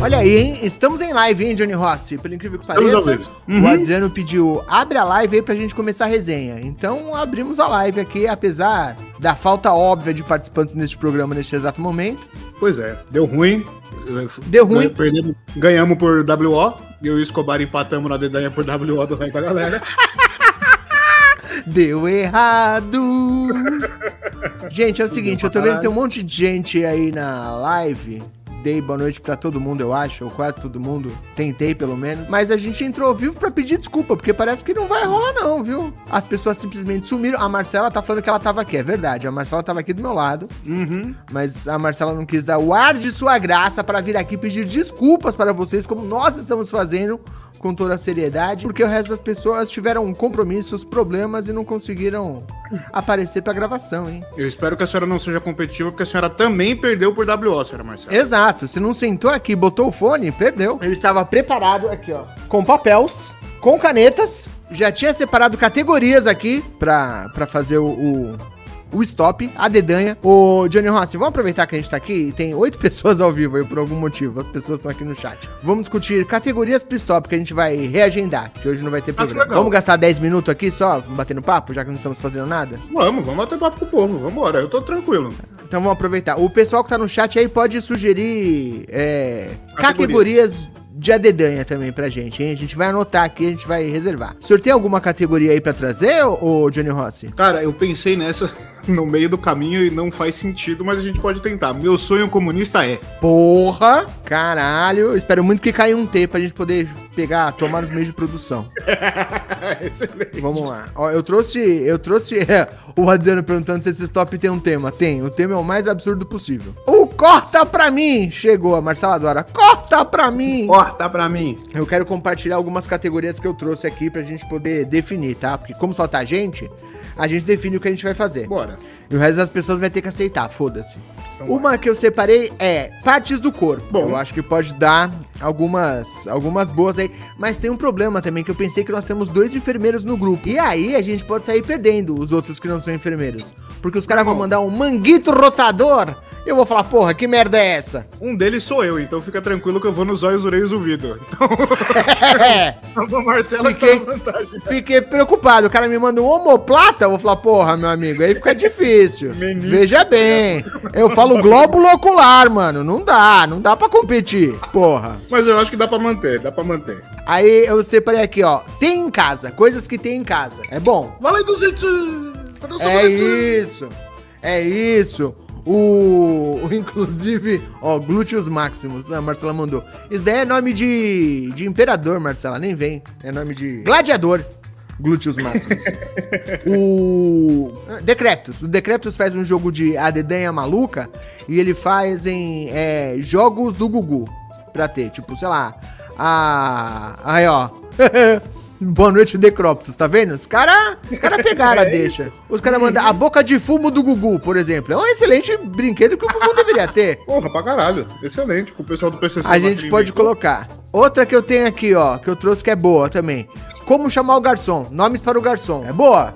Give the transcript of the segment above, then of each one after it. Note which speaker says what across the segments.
Speaker 1: Olha aí, hein? Estamos em live, hein, Johnny Rossi? Pelo incrível que pareça,
Speaker 2: vivo.
Speaker 1: o
Speaker 2: Uhum.
Speaker 1: Adriano pediu, abre a live aí pra gente começar a resenha. Então, abrimos a live aqui, apesar da falta óbvia de participantes neste programa neste exato momento.
Speaker 2: Pois é, deu ruim.
Speaker 1: Deu ruim.
Speaker 2: Perdemos, ganhamos por WO. Eu e o Escobar empatamos na dedanha por WO do resto da galera.
Speaker 1: Deu errado. gente, é o seguinte, eu tô vendo que tem um monte de gente aí na live. Dei boa noite pra todo mundo, eu acho, ou quase todo mundo. Tentei, pelo menos. Mas a gente entrou ao vivo pra pedir desculpa, porque parece que não vai rolar não, viu? As pessoas simplesmente sumiram. A Marcela tá falando que ela tava aqui, é verdade. A Marcela tava aqui do meu lado.
Speaker 2: Uhum.
Speaker 1: Mas a Marcela não quis dar o ar de sua graça para vir aqui pedir desculpas para vocês, como nós estamos fazendo com toda a seriedade, porque o resto das pessoas tiveram compromissos, problemas e não conseguiram aparecer pra gravação, hein?
Speaker 2: Eu espero que a senhora não seja competitiva, porque a senhora também perdeu por WO, senhora Marcela.
Speaker 1: Exato, se não sentou aqui, botou o fone, perdeu. Ele estava preparado aqui, ó, com papéis, com canetas, já tinha separado categorias aqui pra, pra fazer o, o, o stop, a dedanha. Ô, Johnny Rossi, vamos aproveitar que a gente tá aqui e tem oito pessoas ao vivo aí por algum motivo, as pessoas estão aqui no chat. Vamos discutir categorias pro stop que a gente vai reagendar, que hoje não vai ter programa.
Speaker 2: legal.
Speaker 1: Vamos gastar 10 minutos aqui só batendo papo, já que não estamos fazendo nada?
Speaker 2: Vamos, vamos bater papo com o povo, vamos embora. Eu tô tranquilo.
Speaker 1: Então vamos aproveitar. O pessoal que tá no chat aí pode sugerir é,
Speaker 2: Categorias.
Speaker 1: categorias de adedanha também pra gente, hein? A gente vai anotar aqui, a gente vai reservar. O senhor tem alguma categoria aí pra trazer, ô, ô Johnny Rossi?
Speaker 2: Cara, eu pensei nessa no meio do caminho e não faz sentido, mas a gente pode tentar. Meu sonho comunista é.
Speaker 1: Porra! Caralho! Espero muito que caia um T pra gente poder pegar, tomar nos meios de produção.
Speaker 2: Excelente.
Speaker 1: Vamos lá. Ó, eu trouxe. Eu trouxe. o Adriano perguntando se esse stop tem um tema. Tem. O tema é o mais absurdo possível. O corta pra mim! Chegou, a Marcela adora. Corta pra mim!
Speaker 2: Corta pra mim.
Speaker 1: Eu quero compartilhar algumas categorias que eu trouxe aqui pra gente poder definir, tá? Porque como só tá a gente, a gente define o que a gente vai fazer.
Speaker 2: Bora.
Speaker 1: E o resto das pessoas vai ter que aceitar, foda-se. Uma que eu separei é partes do corpo.
Speaker 2: Bom.
Speaker 1: Eu acho que pode dar algumas, algumas boas aí. Mas tem um problema também, que eu pensei que nós temos dois enfermeiros no grupo. E aí a gente pode sair perdendo os outros que não são enfermeiros. Porque os caras vão mandar um manguito rotador. Eu vou falar, porra, que merda é essa?
Speaker 2: Um deles sou eu, então fica tranquilo que eu vou nos olhos, orelhas e ouvido. Então,
Speaker 1: É.
Speaker 2: a Marcela
Speaker 1: Fiquei-
Speaker 2: tá na vantagem.
Speaker 1: Fiquei preocupado. O cara me manda um homoplata. Eu vou falar, porra, meu amigo, aí fica difícil.
Speaker 2: Menisco.
Speaker 1: Veja bem. Eu falo glóbulo ocular, mano. Não dá, não dá pra competir. Porra.
Speaker 2: Mas eu acho que dá pra manter, dá pra manter.
Speaker 1: Aí eu separei aqui, ó. Tem em casa, coisas que tem em casa. É bom.
Speaker 2: Vale 200! Cadê o
Speaker 1: É isso. É isso. O, o- inclusive, ó, glúteos máximos. A Marcela mandou. Isso daí é nome de, de imperador, Marcela. Nem vem. É nome de gladiador. Glúteos máximos. o Decreptus. O Decreptus faz um jogo de adedanha maluca e ele faz em é, jogos do Gugu pra ter. Tipo, sei lá. A. Aí, ó. Boa noite, Decroptus, tá vendo? Os caras os cara pegaram a deixa. Os caras mandam a boca de fumo do Gugu, por exemplo. É um excelente brinquedo que o Gugu deveria ter.
Speaker 2: Porra, pra caralho. Excelente. Com o pessoal do PCC.
Speaker 1: A gente pode colocar. Outra que eu tenho aqui, ó, que eu trouxe que é boa também. Como chamar o garçom? Nomes para o garçom. É boa?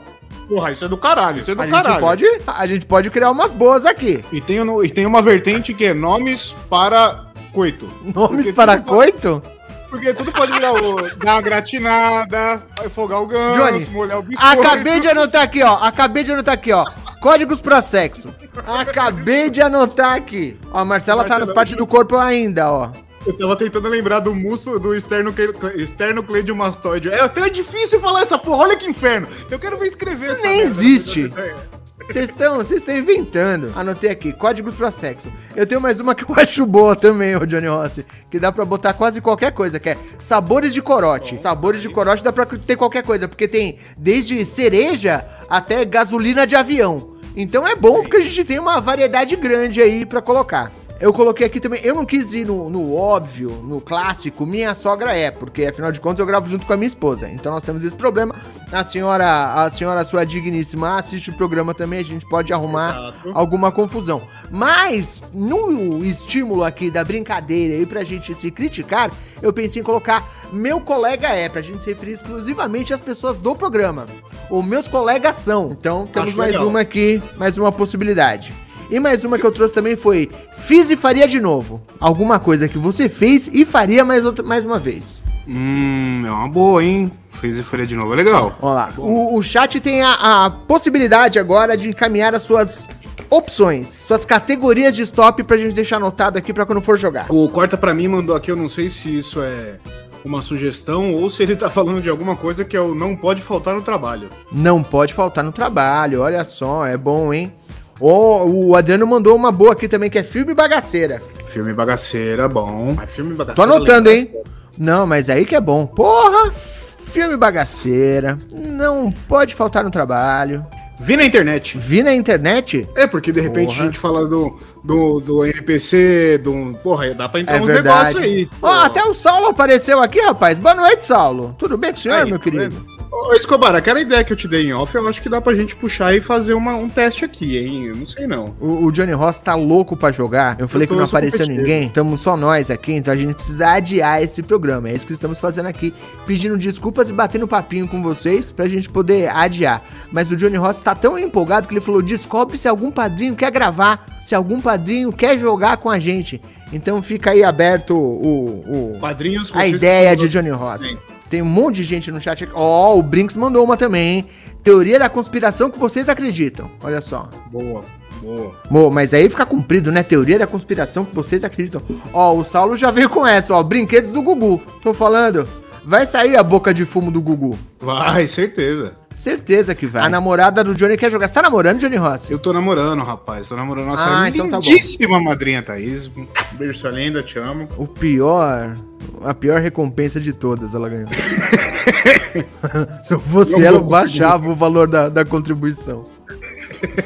Speaker 2: Porra, isso é do caralho. Isso é do
Speaker 1: A
Speaker 2: caralho.
Speaker 1: gente pode, a gente pode criar umas boas aqui.
Speaker 2: E tem, e tem uma vertente que é nomes para coito.
Speaker 1: Nomes
Speaker 2: Porque
Speaker 1: para
Speaker 2: tudo pode-
Speaker 1: coito?
Speaker 2: Porque tudo pode virar o. dar uma gratinada, afogar o ganso,
Speaker 1: Johnny,
Speaker 2: molhar o biscoito.
Speaker 1: acabei de anotar aqui, ó. Acabei de anotar aqui, ó. Códigos para sexo. Acabei de anotar aqui. Ó, a Marcela tá nas partes do corpo ainda, ó.
Speaker 2: Eu tava tentando lembrar do músculo do externo, externo cleidiomastoide. É até difícil falar essa porra, olha que inferno. Eu quero ver escrever
Speaker 1: Isso
Speaker 2: essa
Speaker 1: nem
Speaker 2: merda.
Speaker 1: existe. Vocês estão vocês estão inventando. Anotei aqui, códigos para sexo. Eu tenho mais uma que eu acho boa também, ô Johnny Rossi. Que dá pra botar quase qualquer coisa, que é sabores de corote. Sabores de corote dá pra ter qualquer coisa, porque tem desde cereja até gasolina de avião. Então é bom porque a gente tem uma variedade grande aí pra colocar. Eu coloquei aqui também, eu não quis ir no, no óbvio, no clássico, minha sogra é, porque afinal de contas eu gravo junto com a minha esposa. Então nós temos esse problema. A senhora, a senhora sua digníssima assiste o programa também, a gente pode arrumar Exato. alguma confusão. Mas no estímulo aqui da brincadeira e pra gente se criticar, eu pensei em colocar meu colega é, pra gente se referir exclusivamente às pessoas do programa. Ou meus colegas são. Então temos Acho mais legal. uma aqui, mais uma possibilidade. E mais uma que eu trouxe também foi: fiz e faria de novo. Alguma coisa que você fez e faria mais, outra, mais uma vez.
Speaker 2: Hum, é uma boa, hein? Fez e faria de novo, é legal.
Speaker 1: Olha lá. O, o chat tem a, a possibilidade agora de encaminhar as suas opções, suas categorias de stop pra gente deixar anotado aqui pra quando for jogar.
Speaker 2: O Corta pra mim mandou aqui, eu não sei se isso é uma sugestão ou se ele tá falando de alguma coisa que é o não pode faltar no trabalho.
Speaker 1: Não pode faltar no trabalho, olha só, é bom, hein? Oh, o Adriano mandou uma boa aqui também, que é filme bagaceira.
Speaker 2: Filme bagaceira, bom.
Speaker 1: Mas filme bagaceira. Tô anotando, hein? Não, mas aí que é bom. Porra! Filme bagaceira. Não pode faltar no trabalho.
Speaker 2: Vi na internet.
Speaker 1: Vi na internet?
Speaker 2: É, porque de repente porra. a gente fala do, do, do NPC, do. Porra, dá pra entrar
Speaker 1: é uns negócios aí. Ó, oh, até o Saulo apareceu aqui, rapaz. Boa noite, Saulo. Tudo bem com o senhor, aí, meu tá querido?
Speaker 2: Ô, Escobar, aquela ideia que eu te dei em off, eu acho que dá pra gente puxar e fazer uma, um teste aqui, hein? Eu não sei não.
Speaker 1: O, o Johnny Ross tá louco pra jogar. Eu, eu falei que não apareceu ninguém. Estamos só nós aqui, então a gente precisa adiar esse programa. É isso que estamos fazendo aqui. Pedindo desculpas e batendo papinho com vocês pra gente poder adiar. Mas o Johnny Ross tá tão empolgado que ele falou: descobre se algum padrinho quer gravar, se algum padrinho quer jogar com a gente. Então fica aí aberto o, o, a ideia de Johnny Ross. Sim. Tem um monte de gente no chat aqui. Ó, oh, o Brinks mandou uma também, hein? Teoria da conspiração que vocês acreditam. Olha só.
Speaker 2: Boa. Boa.
Speaker 1: Boa, mas aí fica cumprido, né? Teoria da conspiração que vocês acreditam. Ó, o Saulo já veio com essa, ó. Brinquedos do Gugu. Tô falando. Vai sair a boca de fumo do Gugu.
Speaker 2: Vai, certeza.
Speaker 1: Certeza que vai. A namorada do Johnny quer jogar. Você tá namorando, Johnny Rossi?
Speaker 2: Eu tô namorando, rapaz. Tô namorando
Speaker 1: nossa ah, então tá
Speaker 2: lindíssima tá madrinha Thaís. beijo, sua linda, te amo.
Speaker 1: O pior, a pior recompensa de todas ela ganhou. Se eu fosse ela, eu baixava o valor da, da contribuição.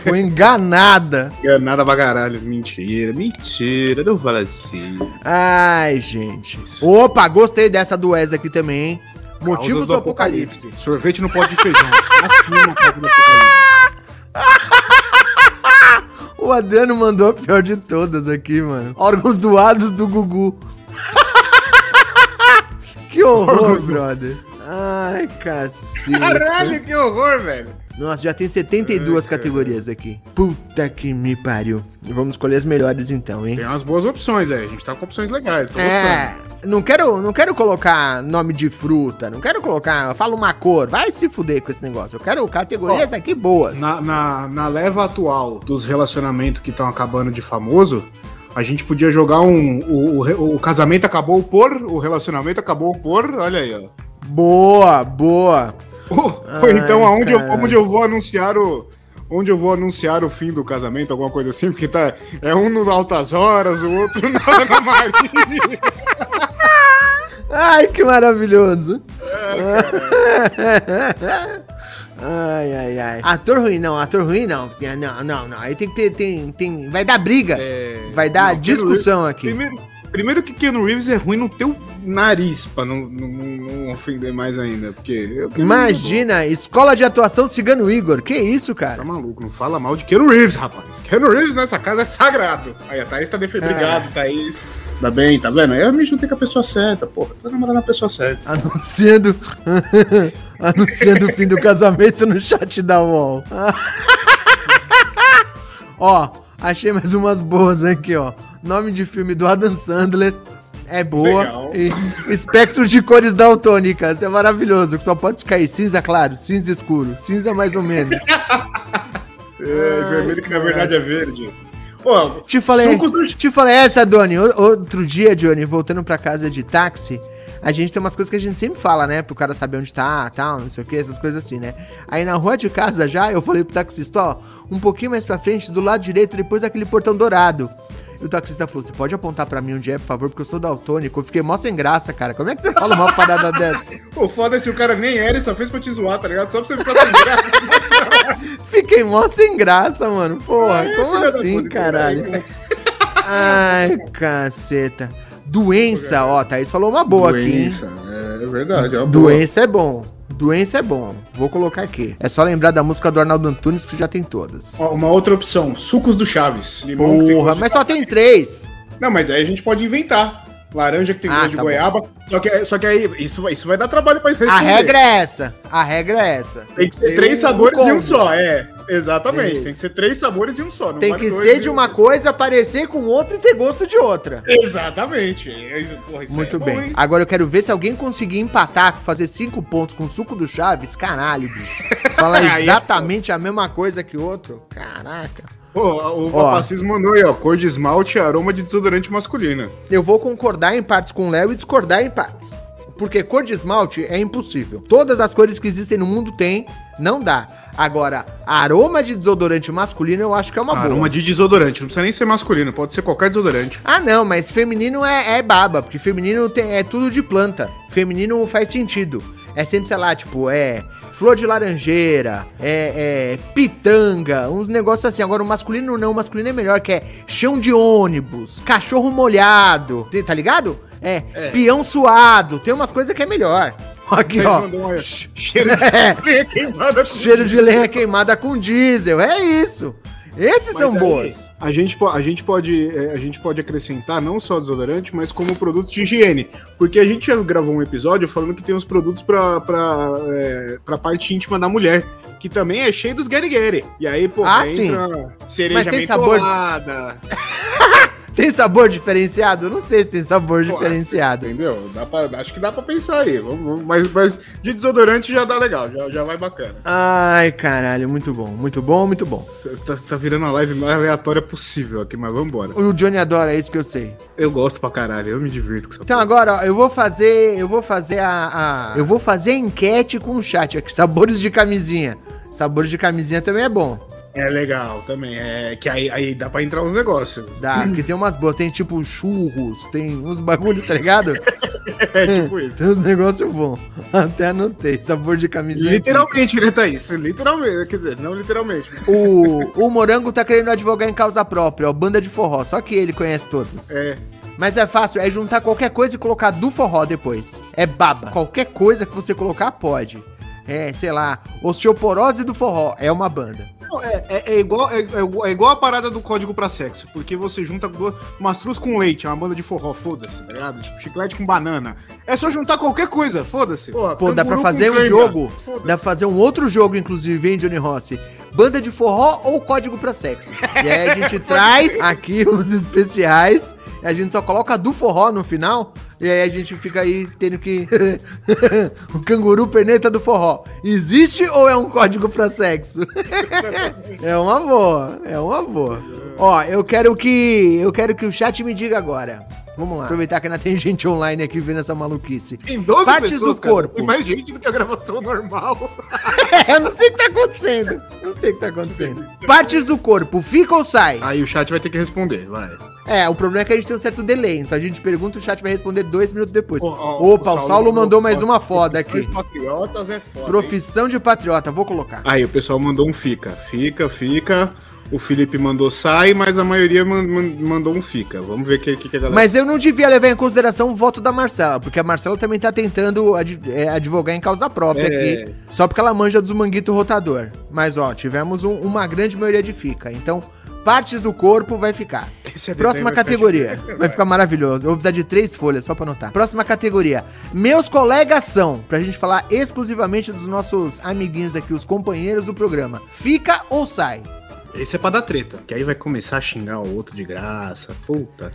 Speaker 1: Foi enganada.
Speaker 2: Enganada pra caralho. Mentira, mentira. Não fala assim.
Speaker 1: Ai, gente. Opa, gostei dessa do Wes aqui também, hein? Motivos do, do apocalipse.
Speaker 2: apocalipse. Sorvete no pó de feijão. assim no pó do
Speaker 1: apocalipse. o Adriano mandou a pior de todas aqui, mano. Órgãos doados do Gugu. que horror, brother. Ai, cacete.
Speaker 2: Caralho, que horror, velho.
Speaker 1: Nossa, já tem 72 Ai, categorias aqui. Puta que me pariu. Vamos escolher as melhores então, hein?
Speaker 2: Tem umas boas opções aí. A gente tá com opções legais.
Speaker 1: é, não quero, não quero colocar nome de fruta. Não quero colocar. Fala uma cor. Vai se fuder com esse negócio. Eu quero categorias Ó, aqui boas.
Speaker 2: Na, na, na leva atual dos relacionamentos que estão acabando de famoso, a gente podia jogar um. O, o, o, casamento acabou por. O relacionamento acabou por. Olha aí, ó.
Speaker 1: Boa, boa.
Speaker 2: Ou, então aonde eu, onde eu vou anunciar o onde eu vou anunciar o fim do casamento, alguma coisa assim, porque tá é um no Altas Horas, o outro na, na Maria.
Speaker 1: Ai, que maravilhoso. Ai, ai, ai. Ator ruim, não, ator ruim não. Não, não, não. Aí tem que ter. Tem, tem, vai dar briga. É... Vai dar não, discussão aqui.
Speaker 2: Primeiro, primeiro que Keanu Reeves é ruim no teu nariz, pra não, não, não ofender mais ainda. Porque.
Speaker 1: Imagina, escola de atuação Cigano Igor. Que isso, cara?
Speaker 2: Tá maluco, não fala mal de Keanu Reeves, rapaz. Keanu Reeves nessa casa é sagrado. Aí a Thaís tá defendendo. É. Obrigado, Thaís. Tá bem, tá vendo? Gente não tem com a pessoa certa, porra. Tá namorando a pessoa certa.
Speaker 1: Anunciando. anunciando o fim do casamento no chat da UOL. ó, achei mais umas boas aqui, ó. Nome de filme do Adam Sandler é boa. Legal. E espectro de cores daltônicas, é maravilhoso. Só pode cair cinza claro, cinza escuro, cinza mais ou menos.
Speaker 2: é, vermelho que na verdade é verde.
Speaker 1: Pô, te falei, te falei essa, Doni. Outro dia, Johnny, voltando pra casa de táxi, a gente tem umas coisas que a gente sempre fala, né? Pro cara saber onde tá, tal, não sei o que, essas coisas assim, né? Aí na rua de casa já, eu falei pro taxista, ó, um pouquinho mais pra frente, do lado direito, depois daquele portão dourado. E o taxista falou: Você pode apontar pra mim onde é, por favor, porque eu sou daltônico. Eu fiquei mó sem graça, cara. Como é que você fala uma parada dessa?
Speaker 2: Pô, foda se o cara nem era, ele só fez pra te zoar, tá ligado? Só pra você ficar sem graça.
Speaker 1: Fiquei mó sem graça, mano. Porra, Ai, como assim, caralho? Ai, caceta. Doença, ó, Thaís falou uma boa
Speaker 2: Doença,
Speaker 1: aqui,
Speaker 2: é, é verdade. É
Speaker 1: hein?
Speaker 2: boa.
Speaker 1: Doença é bom. Doença é bom. Vou colocar aqui. É só lembrar da música do Arnaldo Antunes que já tem todas.
Speaker 2: Ó, Uma outra opção, sucos do Chaves. Limão tem
Speaker 1: Porra,
Speaker 2: de
Speaker 1: mas só tem três.
Speaker 2: Não, mas aí a gente pode inventar. Laranja que tem
Speaker 1: Ah,
Speaker 2: gosto de
Speaker 1: tá
Speaker 2: goiaba. Só que, só que aí isso, vai- isso vai dar trabalho pra responder.
Speaker 1: A regra é essa. A regra é essa.
Speaker 2: Tem que ser três
Speaker 1: um
Speaker 2: sabores e um só, é. Exatamente. Tem que ser três sabores e um só.
Speaker 1: Tem
Speaker 2: vale
Speaker 1: que ser de
Speaker 2: um-
Speaker 1: uma coisa, parecer com outra e ter gosto de outra.
Speaker 2: Exatamente. É, porra, isso
Speaker 1: Muito
Speaker 2: é
Speaker 1: bem.
Speaker 2: bom, hein?
Speaker 1: Agora eu quero ver se alguém conseguir empatar, fazer cinco pontos com o suco do Chaves. Caralho, bicho. Falar
Speaker 2: é
Speaker 1: exatamente a mesma coisa que o outro. Caraca.
Speaker 2: Pô, o
Speaker 1: Ó.
Speaker 2: Papacismo mandou aí, ó. Cor de esmalte e aroma de desodorante masculino.
Speaker 1: Eu vou concordar em partes com o Léo e discordar em partes. Porque cor de esmalte é impossível. Todas as cores que existem no mundo tem, não dá. Agora, aroma de desodorante masculino eu acho que é uma boa.
Speaker 2: Aroma de desodorante. Não precisa nem ser masculino, pode ser qualquer desodorante.
Speaker 1: Ah, não, mas feminino é, é baba, porque feminino tem, é tudo de planta. Feminino faz sentido. É sempre, sei lá, tipo, é flor de laranjeira, é, é pitanga, uns negócios assim. Agora o masculino não, o masculino é melhor, que é chão de ônibus, cachorro molhado, tá ligado? É, peão suado, tem umas coisas que é melhor. Aqui, ó.
Speaker 2: cheiro de
Speaker 1: É,
Speaker 2: lenha queimada com
Speaker 1: cheiro de lenha queimada com diesel, é isso. Esses
Speaker 2: Mas
Speaker 1: são
Speaker 2: aí,
Speaker 1: boas.
Speaker 2: A gente, a, gente pode, é, a gente pode acrescentar não só desodorante, mas como produtos de higiene. Porque a gente já gravou um episódio falando que tem uns produtos pra, pra, é, pra parte íntima da mulher. Que também é cheio dos guerigueri. E aí, pô,
Speaker 1: Ah,
Speaker 2: aí
Speaker 1: sim.
Speaker 2: cereja
Speaker 1: Mas tem sabor- Tem sabor diferenciado? Não sei se tem sabor
Speaker 2: Pô,
Speaker 1: diferenciado.
Speaker 2: Entendeu? Pra, acho que dá pra pensar aí. Mas, mas de desodorante já dá legal, já, já vai bacana.
Speaker 1: Ai, caralho, muito bom, muito bom, muito bom.
Speaker 2: Tá, tá virando a live mais aleatória possível aqui, mas vambora.
Speaker 1: O Johnny adora, é isso que eu sei.
Speaker 2: Eu gosto pra caralho, eu me divirto com essa
Speaker 1: Então agora, ó, eu vou fazer, eu vou fazer a, a- eu vou fazer a enquete com o chat aqui, sabores de camisinha. Sabores de camisinha também é bom.
Speaker 2: É legal também. É que aí, aí dá pra entrar uns negócios.
Speaker 1: Dá, porque tem umas boas, tem tipo churros, tem uns bagulho, tá ligado?
Speaker 2: É tipo isso.
Speaker 1: Tem uns negócios bons. Até anotei, sabor de camisinha.
Speaker 2: Literalmente, né, Thaís? Literalmente, quer dizer, não literalmente.
Speaker 1: O, o Morango tá querendo advogar em causa própria, ó, banda de forró, só que ele conhece todas.
Speaker 2: É.
Speaker 1: Mas é fácil, é juntar qualquer coisa e colocar do forró depois. É baba. Qualquer coisa que você colocar pode. É, sei lá, osteoporose do forró é uma banda.
Speaker 2: É, é- é igual, é, é igual- é igual a parada do código pra sexo, porque você junta duas, mastruz com leite, é uma banda de forró, foda-se, tá ligado? Tipo, chiclete com banana. É só juntar qualquer coisa, foda-se.
Speaker 1: Pô, dá pra fazer um jogo. Dá pra fazer um outro jogo, inclusive, hein, Johnny Rossi? Banda de forró ou código pra sexo? E aí a gente traz aqui os especiais. E a gente só coloca do forró no final. E aí a gente fica aí tendo que. o canguru perneta do forró. Existe ou é um código pra sexo? é uma boa. É uma boa. Ó, eu quero que. Eu quero que o chat me diga agora. Vamos lá. Aproveitar que ainda tem gente online aqui vendo essa maluquice.
Speaker 2: Tem 12
Speaker 1: Partes do
Speaker 2: cara.
Speaker 1: corpo.
Speaker 2: Tem mais gente do que a gravação normal.
Speaker 1: É, eu não sei o que tá acontecendo. Eu não sei o que tá acontecendo. Partes do corpo, fica ou sai?
Speaker 2: Aí o chat vai ter que responder, vai.
Speaker 1: É, o problema é que a gente tem um certo delay. Então a gente pergunta e o chat vai responder dois minutos depois.
Speaker 2: Ó, ó,
Speaker 1: Opa, o Saulo, mandou mais uma foda aqui.
Speaker 2: Os patriotas é foda. hein?
Speaker 1: Profissão de patriota, vou colocar.
Speaker 2: Aí o pessoal mandou um fica. Fica, fica. O Felipe mandou sai, mas a maioria man- man- mandou um fica. Vamos ver o que, que, que a galera.
Speaker 1: Mas eu não devia levar em consideração o voto da Marcela, porque a Marcela também tá tentando é, advogar em causa própria
Speaker 2: É.
Speaker 1: aqui, só porque ela manja dos manguito rotador. Mas ó, tivemos um- uma grande maioria de fica. Então, partes do corpo vai ficar.
Speaker 2: É
Speaker 1: Próxima
Speaker 2: vai ficar
Speaker 1: categoria.
Speaker 2: chique.
Speaker 1: Vai ficar maravilhoso. Eu vou precisar de três folhas só pra anotar. Próxima categoria. Meus colegas são. Pra gente falar exclusivamente dos nossos amiguinhos aqui, os companheiros do programa. Fica ou sai?
Speaker 2: Esse é pra dar treta. Que aí vai começar a xingar o outro de graça. Puta.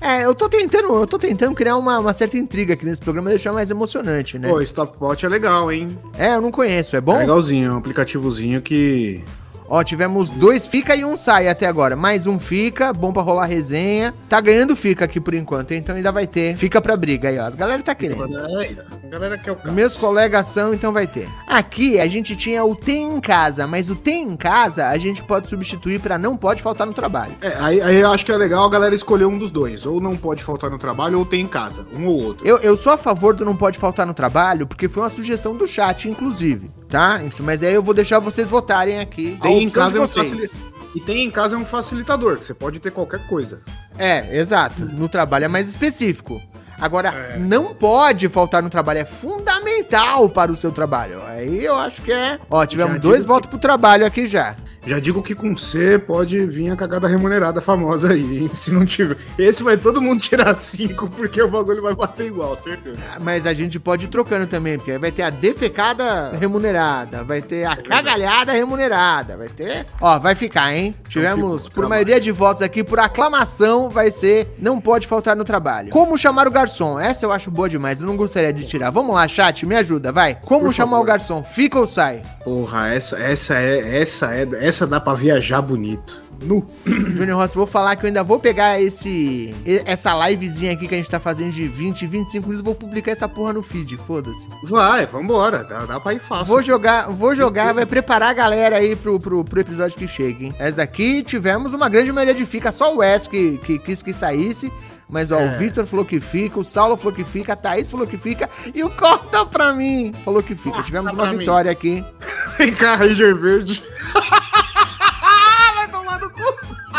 Speaker 1: É, eu tô tentando, eu tô tentando criar uma, uma certa intriga aqui nesse programa, deixar mais emocionante, né?
Speaker 2: Pô, Stopbot é legal, hein?
Speaker 1: É, eu não conheço, é bom?
Speaker 2: É legalzinho, é um aplicativozinho que.
Speaker 1: Ó, tivemos dois fica e um sai até agora. Mais um fica, bom pra rolar resenha. Tá ganhando fica aqui por enquanto, então ainda vai ter. Fica pra briga aí, ó. As galera tá querendo.
Speaker 2: A galera quer o caos.
Speaker 1: Meus colegas são, então vai ter. Aqui a gente tinha o tem em casa, mas o tem em casa a gente pode substituir pra não pode faltar no trabalho.
Speaker 2: É, aí, aí eu acho que é legal a galera escolher um dos dois. Ou não pode faltar no trabalho, ou tem em casa. Um ou outro.
Speaker 1: Eu, eu sou a favor do não pode faltar no trabalho, porque foi uma sugestão do chat, inclusive, tá? Então, mas aí eu vou deixar vocês votarem aqui. a
Speaker 2: Tem em
Speaker 1: opção
Speaker 2: casa é um facilitador. E tem em casa um facilitador, que você pode ter qualquer coisa.
Speaker 1: É, exato. No trabalho é mais específico. Agora, é. não pode faltar no trabalho, é fundamental para o seu trabalho. Aí eu acho que é. Ó, tivemos já dois votos que... pro trabalho aqui já.
Speaker 2: Já digo que com C pode vir a cagada remunerada famosa aí, hein? Se não tiver. Esse vai todo mundo tirar cinco, porque o bagulho vai bater igual, certeza.
Speaker 1: Ah, mas a gente pode ir trocando também, porque aí vai ter a defecada remunerada, vai ter a cagalhada remunerada, vai ter. Ó, vai ficar, hein? Tivemos, por maioria de votos aqui, por aclamação, vai ser. Não pode faltar no trabalho. Como chamar o garçom? Essa eu acho boa demais, eu não gostaria de tirar. Vamos lá, chat, me ajuda, vai. Como por chamar favor. o garçom? Fica ou sai?
Speaker 2: Porra, essa, essa é. Essa é essa dá pra viajar bonito.
Speaker 1: Nu. Júnior Rossi, vou falar que eu ainda vou pegar esse essa livezinha aqui que a gente tá fazendo de 20, 25 minutos, vou publicar essa porra no feed, foda-se.
Speaker 2: Vai, vambora, dá, dá pra ir fácil.
Speaker 1: Vou jogar, vou jogar, vai preparar a galera aí pro, pro, pro episódio que chega, hein. Essa aqui tivemos uma grande maioria de fica, só o Wes que, que quis que saísse. Mas, ó, é. o Victor falou que fica, o Saulo falou que fica, a Thaís falou que fica e o Corta pra mim falou que fica. Tivemos uma vitória mim. aqui.
Speaker 2: Vem cá, Ranger Verde.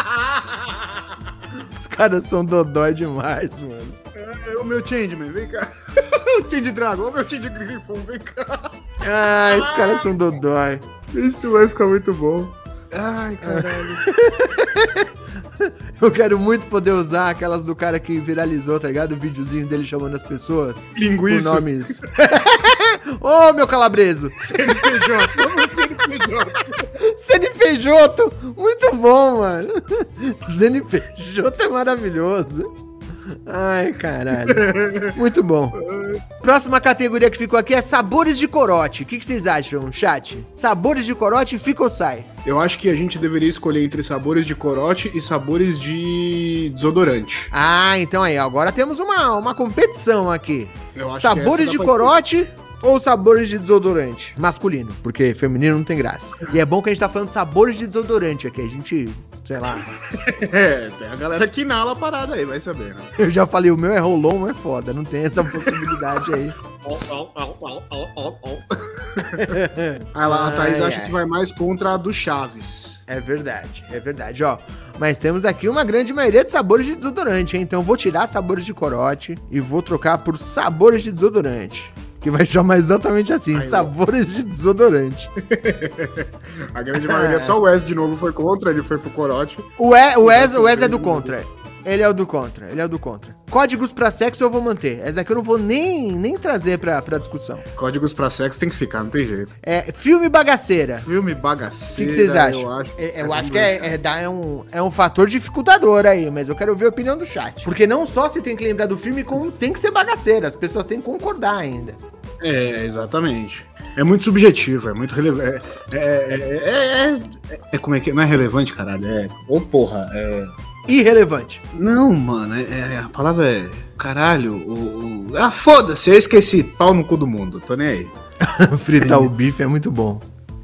Speaker 1: Os caras são dodói demais, mano.
Speaker 2: É, o meu Changeman, vem cá. o Change Dragon, o meu Change Griffon, vem cá.
Speaker 1: Ah, os caras são dodói.
Speaker 2: Isso vai ficar muito bom. Ai, caralho.
Speaker 1: Eu quero muito poder usar aquelas do cara que viralizou, tá ligado? O videozinho dele chamando as pessoas.
Speaker 2: Linguiça.
Speaker 1: Com nomes. Ô, oh, meu calabreso! CNPJ! Muito bom, mano! CNPJ é maravilhoso. Ai, caralho. Muito bom. Próxima categoria que ficou aqui é sabores de corote. O que, que, vocês acham, chat? Sabores de corote, fica ou sai?
Speaker 2: Eu acho que a gente deveria escolher entre sabores de corote e sabores de desodorante.
Speaker 1: Ah, então aí, agora temos uma, uma competição aqui. sabores de corote ou sabores de desodorante? Masculino, porque feminino não tem graça. E é bom que a gente tá falando sabores de desodorante aqui. A gente sei lá.
Speaker 2: é, tem a galera que inala a parada aí, vai saber, né?
Speaker 1: Eu já falei, o meu é rolon, é foda, não tem essa possibilidade aí.
Speaker 2: aí lá, a Thaís ai, acha ai. que vai mais contra a do Chaves.
Speaker 1: É verdade, é verdade, ó. Mas temos aqui uma grande maioria de sabores de desodorante, hein? Então vou tirar sabores de corote e vou trocar por sabores de desodorante que vai chamar exatamente assim, Ai, sabores de desodorante.
Speaker 2: a grande maioria, só o Wes de novo foi contra, ele foi pro corote.
Speaker 1: O Wes, o Wes, o Wes é do contra. Ele é o do contra, ele é o do contra. Códigos pra sexo eu vou manter. Essa aqui eu não vou nem, nem trazer pra, pra discussão.
Speaker 2: Códigos pra sexo tem que ficar, não tem jeito.
Speaker 1: É, filme bagaceira.
Speaker 2: Filme bagaceira.
Speaker 1: O que, vocês acham? Eu acho, é, eu é acho que é, é, é, um, é um fator dificultador aí, mas eu quero ver a opinião do chat. Porque não só se tem que lembrar do filme, como tem que ser bagaceira. As pessoas têm que concordar ainda.
Speaker 2: É, exatamente. É muito subjetivo, é muito relevante. É, é, é, é, como é que. Não é relevante, caralho. É. Ô, porra, é.
Speaker 1: Irrelevante.
Speaker 2: Não, mano, é, a palavra é. Caralho, o. o... Ah, foda-se, eu esqueci. Pau no cu do mundo, tô nem aí.
Speaker 1: Fritar o bife é muito bom.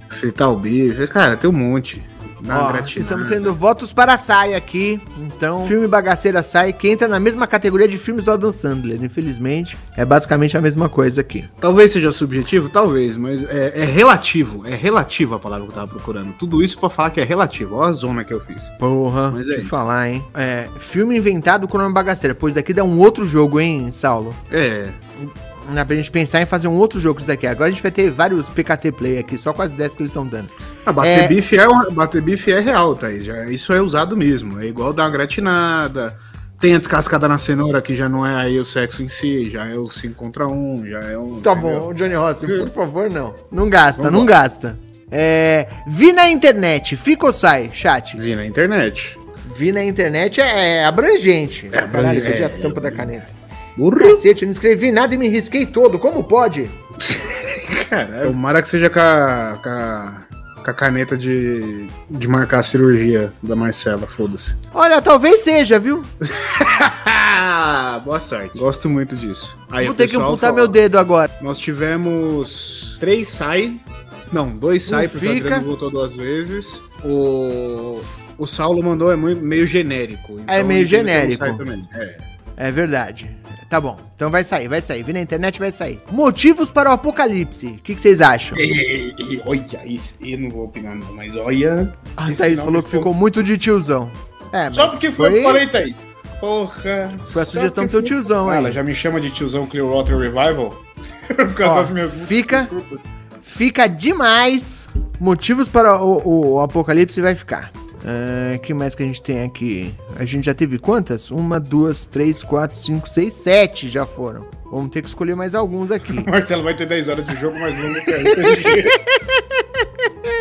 Speaker 2: Fritar o bife, cara, tem um monte.
Speaker 1: Ó, estamos tendo votos para a Sai aqui. Então, filme Bagaceira Sai, que entra na mesma categoria de filmes do Adam Sandler. Infelizmente, é basicamente a mesma coisa aqui.
Speaker 2: Talvez seja subjetivo, talvez, mas é, é relativo. É relativo a palavra que eu tava procurando. Tudo isso para falar que é relativo. Olha a zona que eu fiz.
Speaker 1: Porra, mas é falar, hein? É, filme inventado com nome Bagaceira. Pois aqui dá um outro jogo, hein, Saulo?
Speaker 2: É.
Speaker 1: Dá pra gente pensar em fazer um outro jogo isso aqui. Agora a gente vai ter vários PKT Play aqui, só com as ideias que eles estão dando.
Speaker 2: Ah, bater, é... bife é, bater bife é real, Thaís. Já, isso é usado mesmo. É igual dar uma gratinada. Tem a descascada na cenoura, que já não é aí o sexo em si, já é o 5 contra 1, um, já é um.
Speaker 1: Tá entendeu? bom, Johnny Rossi, por favor, não. Não gasta, Vamos não gasta. É, vi na internet, fica ou sai, chat?
Speaker 2: Vi na internet.
Speaker 1: Vi na internet é, é abrangente. É, Caralho, é, a tampa é, da caneta. Burro. Cacete, eu não escrevi nada e me risquei todo. Como pode?
Speaker 2: Caralho. Tomara que seja com a, com a, com a caneta de, de marcar a cirurgia da Marcela, foda-se.
Speaker 1: Olha, talvez seja, viu?
Speaker 2: Boa sorte. Gosto muito disso.
Speaker 1: Aí, Vou ter que amputar meu dedo agora.
Speaker 2: Nós tivemos três sai. Não, dois sai, um porque fica. o Adriano voltou duas vezes. O, o Saulo mandou é meio genérico.
Speaker 1: Então é meio genérico.
Speaker 2: Um é.
Speaker 1: É verdade. Tá bom. Então vai sair, vai sair. Vi na internet, vai sair. Motivos para o apocalipse. O que, que vocês acham?
Speaker 2: E, e, olha, isso, eu não vou opinar não, mas olha...
Speaker 1: A
Speaker 2: esse
Speaker 1: Thaís falou que ficou muito de tiozão. É,
Speaker 2: Só porque foi o que eu falei, Thaís. Porra.
Speaker 1: Foi a sugestão do seu
Speaker 2: foi-
Speaker 1: tiozão,
Speaker 2: Ah,
Speaker 1: aí.
Speaker 2: Ela já me chama de tiozão Clearwater Revival? Por causa
Speaker 1: Ó,
Speaker 2: das minhas
Speaker 1: fica-
Speaker 2: Desculpa.
Speaker 1: Fica demais. Motivos para o, o- o apocalipse vai ficar. O que mais que a gente tem aqui? A gente já teve quantas? Uma, duas, três, quatro, cinco, seis, sete já foram. Vamos ter que escolher mais alguns aqui.
Speaker 2: Marcelo vai ter 10 horas de jogo mais longo que a RPG.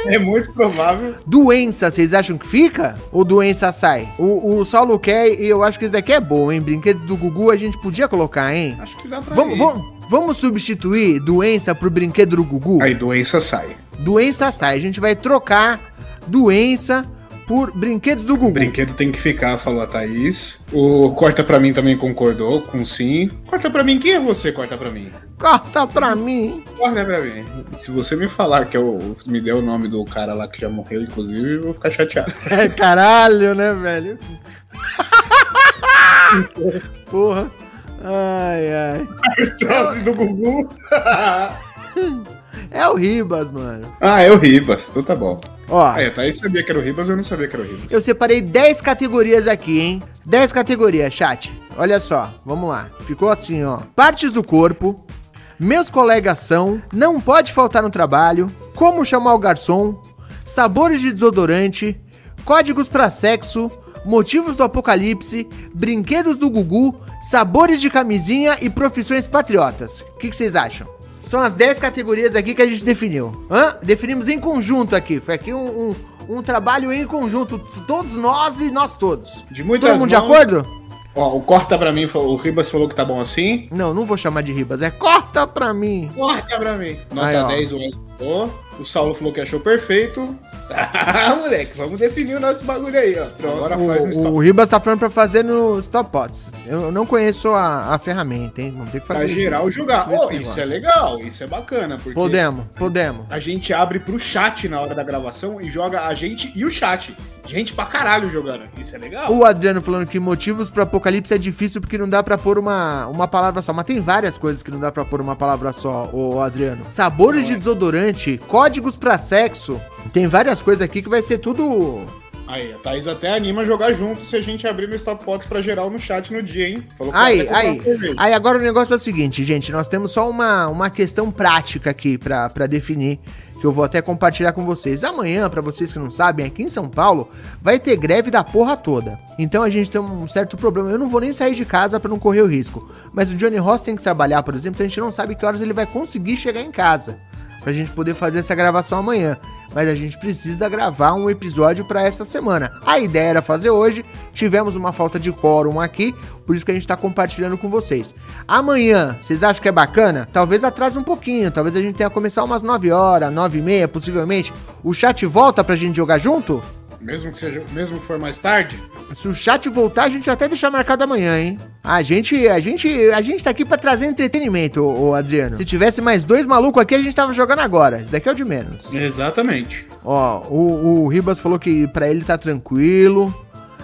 Speaker 2: É muito provável.
Speaker 1: Doença, vocês acham que fica? Ou doença sai? O, o Saulo quer e eu acho que isso aqui é bom, hein? Brinquedos do Gugu a gente podia colocar, hein?
Speaker 2: Acho que dá pra
Speaker 1: Vamos, vamos, vamos substituir doença pro brinquedo do Gugu?
Speaker 2: Aí doença sai.
Speaker 1: Doença sai. A gente vai trocar doença por brinquedos do Gugu.
Speaker 2: Brinquedo tem que ficar, falou a Thaís. O Corta Pra Mim também concordou com sim. Corta Pra Mim, quem é você, Corta Pra Mim?
Speaker 1: Corta pra mim.
Speaker 2: Corta Pra Mim. Se você me falar que eu me der o nome do cara lá que já morreu, inclusive, eu vou ficar chateado.
Speaker 1: É caralho, né, velho? Porra. Ai, ai.
Speaker 2: Chance do Gugu.
Speaker 1: É o Ribas, mano.
Speaker 2: ah, é o Ribas, então tá bom.
Speaker 1: Ó,
Speaker 2: Ah, é, a Thaís sabia que era o Ribas, eu não sabia que era o Ribas.
Speaker 1: eu separei 10 categorias aqui, hein? 10 categorias, chat. Olha só, vamos lá. Ficou assim, ó. Partes do corpo. Meus colegas são. Não pode faltar no trabalho. Como chamar o garçom. Sabores de desodorante. Códigos pra sexo. Motivos do apocalipse. Brinquedos do Gugu. Sabores de camisinha e profissões patriotas. O que vocês acham? São as 10 categorias aqui que a gente definiu. Hã? Definimos em conjunto aqui. Foi aqui um, um, um trabalho em conjunto. Todos nós e nós todos.
Speaker 2: De muitas
Speaker 1: Todo mundo de
Speaker 2: mãos-
Speaker 1: acordo?
Speaker 2: Ó, o Corta Pra Mim, o Ribas falou que tá bom assim.
Speaker 1: Não, não vou chamar de Ribas. É corta pra mim.
Speaker 2: Corta pra mim. Nota
Speaker 1: Aí, ó.
Speaker 2: 10, o Wesley falou. O Saulo falou que achou perfeito. Ah, moleque, vamos definir o nosso bagulho aí, ó. Pronto, agora faz no
Speaker 1: O,
Speaker 2: stop.
Speaker 1: o Ribas tá falando pra fazer no Stop Pots. Eu não conheço a, a ferramenta, hein? Vamos ter que
Speaker 2: Pra
Speaker 1: fazer isso.
Speaker 2: geral jogar. Ó, isso é legal, isso é bacana, porque
Speaker 1: Podemos, podemos.
Speaker 2: a gente abre pro chat na hora da gravação e joga a gente e o chat. Gente pra caralho jogando. Isso é legal.
Speaker 1: O Adriano falando que motivos pro apocalipse é difícil porque não dá pra pôr uma, uma palavra só. Mas tem várias coisas que não dá pra pôr uma palavra só, o Adriano. Sabores de desodorante, códigos pra sexo. Tem várias coisas aqui que vai ser tudo.
Speaker 2: Aí, a Thaís até anima a jogar junto se a gente abrir no Stop Pots pra geral no chat no dia, hein? Falou que
Speaker 1: Aí, aí. Aí agora o negócio é o seguinte, gente. Nós temos só uma, uma questão prática aqui pra, pra definir. Que eu vou até compartilhar com vocês. Amanhã, pra vocês que não sabem, aqui em São Paulo, vai ter greve da porra toda. Então a gente tem um certo problema. Eu não vou nem sair de casa pra não correr o risco. Mas o Johnny Ross tem que trabalhar, por exemplo, então a gente não sabe que horas ele vai conseguir chegar em casa. Pra gente poder fazer essa gravação amanhã. Mas a gente precisa gravar um episódio pra essa semana. A ideia era fazer hoje, tivemos uma falta de quórum aqui, por isso que a gente tá compartilhando com vocês. Amanhã, vocês acham que é bacana? Talvez atrase um pouquinho, talvez a gente tenha que começar umas 9 horas, 9 e meia, possivelmente. O chat volta pra gente jogar junto?
Speaker 2: Mesmo que seja, mesmo que for mais tarde.
Speaker 1: Se o chat voltar, a gente até deixar marcado amanhã, hein? A gente, a gente, a gente tá aqui pra trazer entretenimento, ô, ô, Adriano. Se tivesse mais dois malucos aqui, a gente tava jogando agora. Isso daqui é o de menos.
Speaker 2: Exatamente.
Speaker 1: Ó, o, o Ribas falou que pra ele tá tranquilo.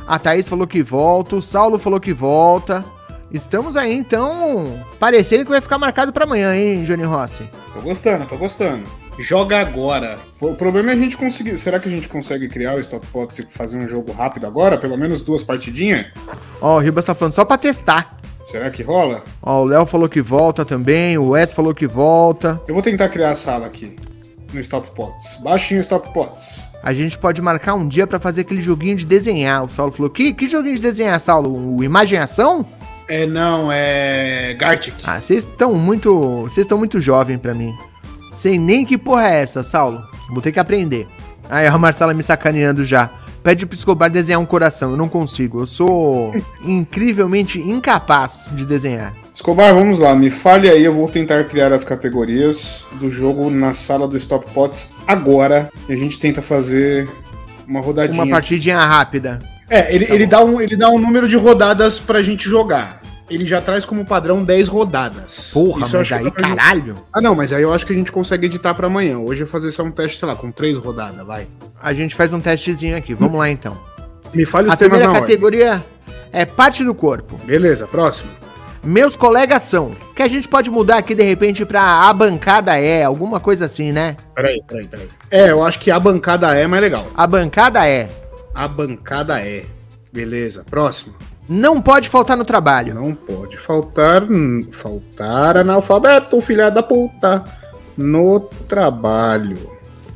Speaker 1: A Thaís falou que volta. O Saulo falou que volta. Estamos aí, então, parecendo que vai ficar marcado pra amanhã, hein, Johnny Rossi?
Speaker 2: Tô gostando, tô gostando. Joga agora. O problema é a gente conseguir. Será que a gente consegue criar o Stop Pots e fazer um jogo rápido agora? Pelo menos duas partidinhas?
Speaker 1: Ó, o Ribas tá falando só pra testar.
Speaker 2: Será que rola?
Speaker 1: Ó, o Léo falou que volta também. O Wes falou que volta.
Speaker 2: Eu vou tentar criar a sala aqui. No Stop Pots. Baixinho Stop Pots.
Speaker 1: A gente pode marcar um dia pra fazer aquele joguinho de desenhar. O Saulo falou: que, que joguinho de desenhar, Saulo? O Imagem e Ação?
Speaker 2: É, não, é. Gartic.
Speaker 1: Ah, vocês estão muito. Vocês estão muito jovem pra mim. Sei nem que porra é essa, Saulo. Vou ter que aprender. Aí a Marcela me sacaneando já. Pede pro Escobar desenhar um coração. Eu não consigo. Eu sou incrivelmente incapaz de desenhar.
Speaker 2: Escobar, vamos lá. Me fale aí, eu vou tentar criar as categorias do jogo na sala do Stop Pots agora. E a gente tenta fazer uma rodadinha.
Speaker 1: Uma partidinha rápida.
Speaker 2: É, ele, ele, dá um, ele dá um número de rodadas pra gente jogar. Ele já traz como padrão 10 rodadas.
Speaker 1: Porra,
Speaker 2: Isso
Speaker 1: mas aí
Speaker 2: gente-
Speaker 1: caralho.
Speaker 2: Ah, não, mas aí eu acho que a gente consegue editar pra amanhã. Hoje eu vou fazer só um teste, sei lá, com três rodadas, vai.
Speaker 1: A gente faz um testezinho aqui. Vamos lá então.
Speaker 2: Me fale os
Speaker 1: A
Speaker 2: temas
Speaker 1: primeira
Speaker 2: na ordem.
Speaker 1: categoria É parte do corpo.
Speaker 2: Beleza, próximo.
Speaker 1: Meus colegas são. Que a gente pode mudar aqui de repente pra a bancada é, alguma coisa assim, né?
Speaker 2: Peraí, peraí, peraí. É, eu acho que a bancada é mais legal.
Speaker 1: A bancada é.
Speaker 2: A bancada é. Beleza, próximo.
Speaker 1: Não pode faltar no trabalho.
Speaker 2: Não pode faltar. Faltar analfabeto, filha da puta. No trabalho.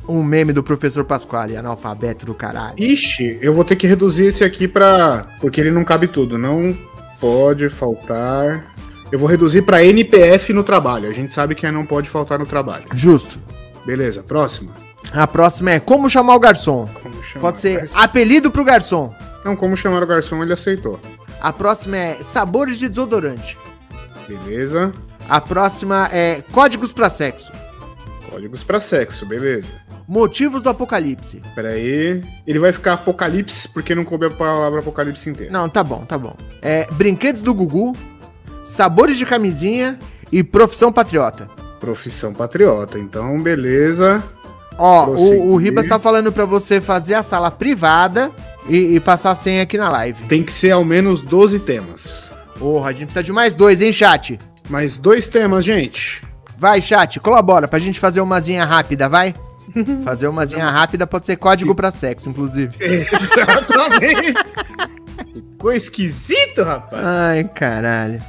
Speaker 1: Um meme do professor Pasquale, analfabeto do caralho.
Speaker 2: Ixi, eu vou ter que reduzir esse aqui pra. Porque ele não cabe tudo. Não pode faltar. Eu vou reduzir pra NPF no trabalho. A gente sabe que não pode faltar no trabalho.
Speaker 1: Justo.
Speaker 2: Beleza, próxima.
Speaker 1: A próxima é como chamar o garçom.
Speaker 2: Como chamar
Speaker 1: Pode ser
Speaker 2: garçom?
Speaker 1: apelido pro garçom.
Speaker 2: Não, como chamar o garçom, ele aceitou.
Speaker 1: A próxima é sabores de desodorante.
Speaker 2: Beleza.
Speaker 1: A próxima é códigos pra sexo.
Speaker 2: Códigos pra sexo, beleza.
Speaker 1: Motivos do apocalipse.
Speaker 2: Pera aí. Ele vai ficar apocalipse porque não coube a palavra apocalipse inteira.
Speaker 1: Não, tá bom, tá bom. É brinquedos do Gugu, sabores de camisinha e profissão patriota.
Speaker 2: Profissão patriota. Então, beleza.
Speaker 1: Ó,
Speaker 2: Prosseguir.
Speaker 1: o, o Ribas tá falando pra você fazer a sala privada e, e passar a senha aqui na live.
Speaker 2: Tem que ser ao menos 12 temas.
Speaker 1: Porra, a gente precisa de mais dois, hein, chat?
Speaker 2: Mais dois temas, gente.
Speaker 1: Vai, chat, colabora pra gente fazer umazinha rápida, vai? Fazer umazinha rápida pode ser código pra sexo, inclusive.
Speaker 2: Exatamente. Ficou esquisito, rapaz.
Speaker 1: Ai, caralho.